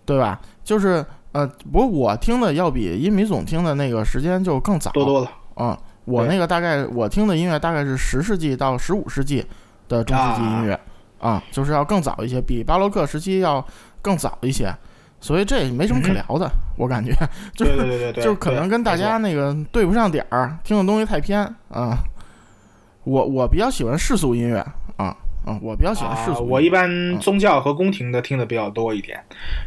对吧？就是呃，不过我听的要比音米总听的那个时间就更早多多了啊。我那个大概我听的音乐大概是十世纪到十五世纪的中世纪音乐啊就是要更早一些，比巴洛克时期要更早一些，所以这也没什么可聊的，我感觉就对对对对对，就可能跟大家那个对不上点儿，听的东西太偏啊。我我比较喜欢世俗音乐啊啊，我比较喜欢世啊，俗。我一般宗教和宫廷的听的比较多一点，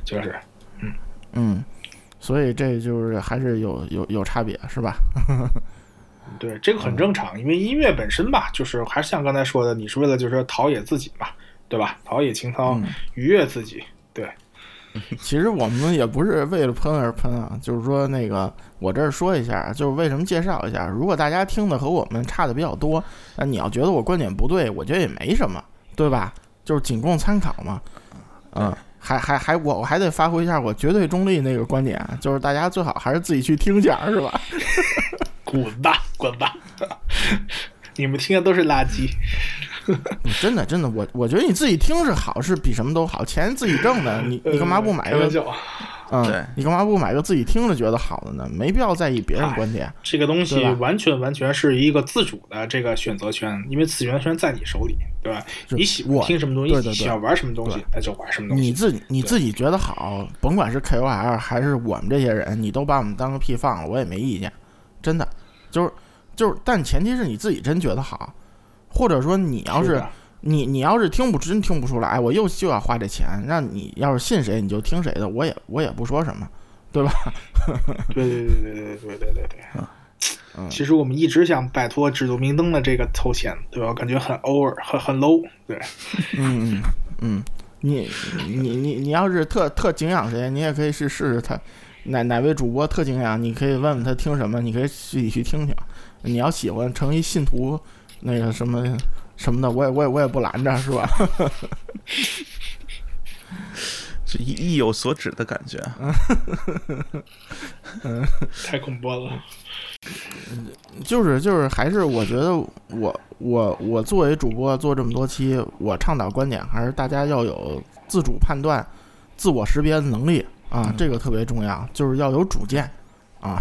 就是嗯嗯，所以这就是还是有有有差别，是吧？对这个很正常，因为音乐本身吧，就是还是像刚才说的，你是为了就是陶冶自己嘛，对吧？陶冶情操，嗯愉悦自己。对，(laughs) 其实我们也不是为了喷而喷啊，就是说那个我这儿说一下，就是为什么介绍一下。如果大家听的和我们差的比较多，那你要觉得我观点不对，我觉得也没什么，对吧？就是仅供参考嘛。嗯，还还还我我还得发挥一下我绝对中立那个观点，就是大家最好还是自己去听讲，是吧？(laughs) 滚吧，滚吧！(laughs) 你们听的都是垃圾。(laughs) 真的真的，我我觉得你自己听是好，是比什么都好，钱自己挣的，你你干嘛不买一个？嗯对，你干嘛不买个自己听着觉得好的呢？没必要在意别人观点。这个东西完全完全是一个自主的这个选择权，因为此选择权在你手里，对吧？是你喜欢我听什么东西，对对对你喜欢玩什么东西，那就玩什么东西。你自己你自己觉得好，甭管是 KOL 还是我们这些人，你都把我们当个屁放了，我也没意见。真的，就是就是，但前提是你自己真觉得好，或者说你要是的你你要是听不真听不出来，我又就要花这钱，那你要是信谁你就听谁的，我也我也不说什么，对吧？(laughs) 对对对对对对对对对。嗯其实我们一直想摆脱指路明灯的这个头衔，对吧？我感觉很 over，很很 low，对。嗯嗯嗯，你你你你要是特特敬仰谁，你也可以去试试他哪哪位主播特敬仰，你可以问问他听什么，你可以自己去听听。你要喜欢成一信徒，那个什么什么的，我也我也我也不拦着，是吧？(laughs) 就意意有所指的感觉。嗯 (laughs) 太恐怖了。就是就是，还是我觉得我我我作为主播做这么多期，我倡导观点还是大家要有自主判断、自我识别的能力啊，嗯这个特别重要，就是要有主见啊，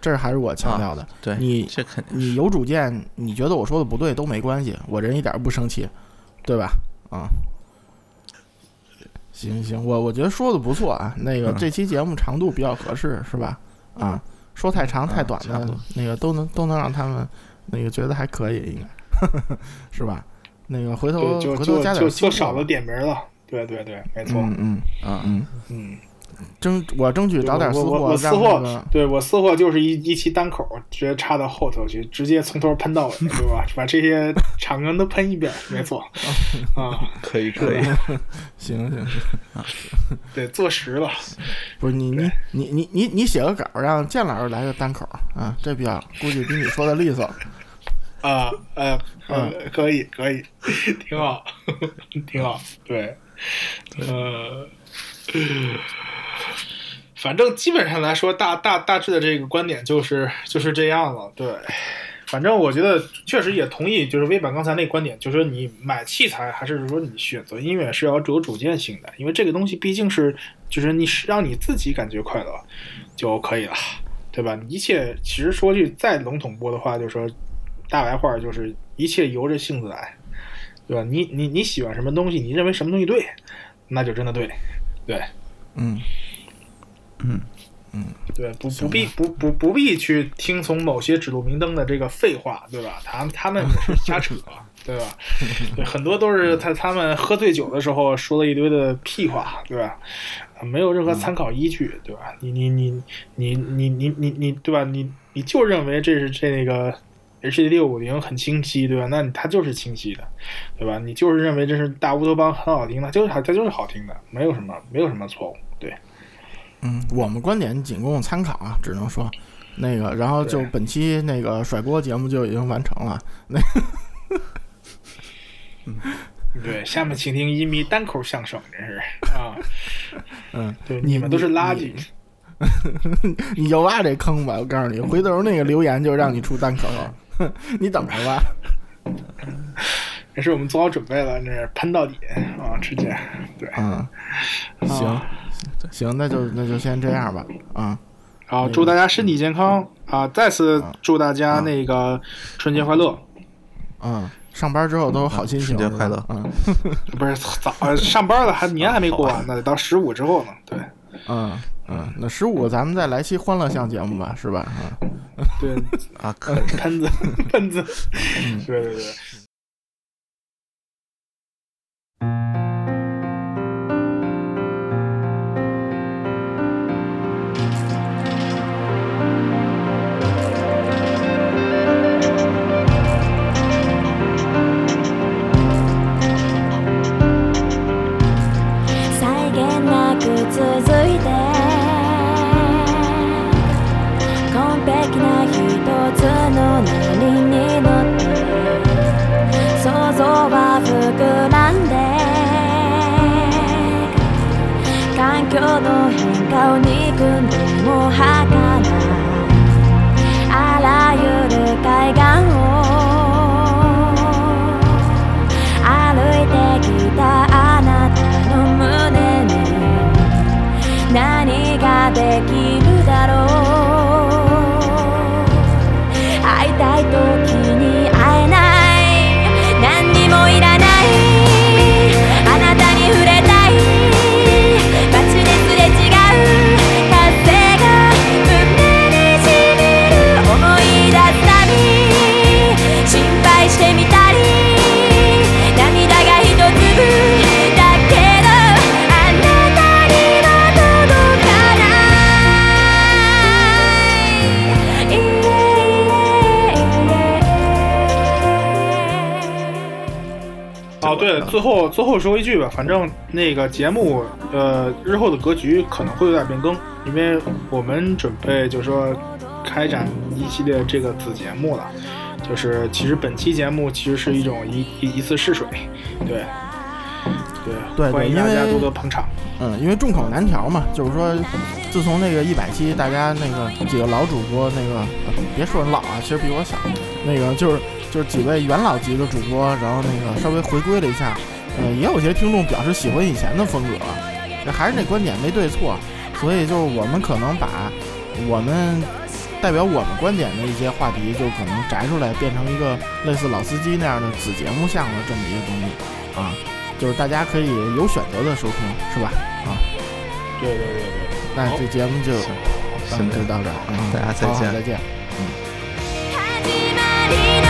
这还是我强调的。对，你这肯定你有主见，你觉得我说的不对都没关系，我人一点儿不生气，对吧？啊，行行，我我觉得说的不错啊，那个嗯这期节目长度比较合适，是吧？啊，说太长太啊短的那个都能都能让他们那个觉得还可以，应该 (laughs) 是吧？那个回头回头就就加点就少了点名了。对对对，没错。嗯嗯嗯嗯，嗯，争我争取找点私我我货，我私货让那个，对我私货就是一一期单口，直接插到后头去，直接从头喷到尾，对吧？把这些场人都喷一遍，没错。(laughs) (laughs) (laughs) 啊，可以可以。行行行。对，坐实了。不是你你你你你你写个稿儿，让建老师来个单口儿啊，这比较估计比你说的利索。啊呃嗯呃，可以可以，挺好，挺好，对，呃，反正基本上来说，大大大致的这个观点就是就是这样了，对。反正我觉得确实也同意，就是微版刚才那观点，就是说你买器材还是说你选择音乐是要有主见性的，因为这个东西毕竟是就是你是让你自己感觉快乐就可以了，对吧？一切其实说句再笼统播的话，就是说大白话就是一切由着性子来，对吧？你你你喜欢什么东西，你认为什么东西对，那就真的对，对嗯对，不不必不不不必去听从某些指路明灯的这个废话，对吧？他他们也是瞎扯，(laughs) 对吧？对，很多都是他他们喝醉酒的时候说了一堆的屁话，对吧？啊没有任何参考依据，对吧？你你你你你你你你对吧？你你就认为这是这个 H D 六五零很清晰，对吧？那它就是清晰的，对吧？你就是认为这是大乌托邦很好听的，就是好，它就是好听的，没有什么没有什么错误，对。嗯，我们观点仅供参考啊，只能说那个，然后就本期那个甩锅节目就已经完成了。那 (laughs) 嗯对，下面请听一米单口相声，真是啊，(laughs) 嗯，对，你你们都是垃圾。(laughs) 你就挖这坑吧，我告诉你，回头那个留言就让你出单口，你等着吧。也是我们做好准备了，那是喷到底啊，直接对。嗯，行啊行，那就那就先这样吧。啊，好，祝大家身体健康啊！再次祝大家啊那个春节快乐，嗯，上班之后都有好心情。春节快乐嗯 (laughs) (laughs) 不是早呃上班了，还年还没过完呢，得到十五之后呢。对嗯嗯，那十五咱们再来期欢乐向节目吧，是吧？嗯。对，啊，可以。喷子喷子，嗯对对对。最后最后说一句吧，反正那个节目，呃，日后的格局可能会有点变更，因为我们准备就是说开展一系列这个子节目了，就是其实本期节目其实是一种一一一次试水，对，对，对对欢迎大家多多捧场。嗯，因为众口难调嘛，就是说，自从那个一百期，大家那个几个老主播，那个呃别说老啊，其实比我小，那个就是就是几位元老级的主播，然后那个稍微回归了一下，呃，也有些听众表示喜欢以前的风格，这还是那观点没对错，所以就是我们可能把我们代表我们观点的一些话题，就可能摘出来，变成一个类似老司机那样的子节目项的这么一个东西啊。就是大家可以有选择的收听，是吧？啊，对对对对，那这节目就行嗯就到这儿，嗯，大家再见再见。始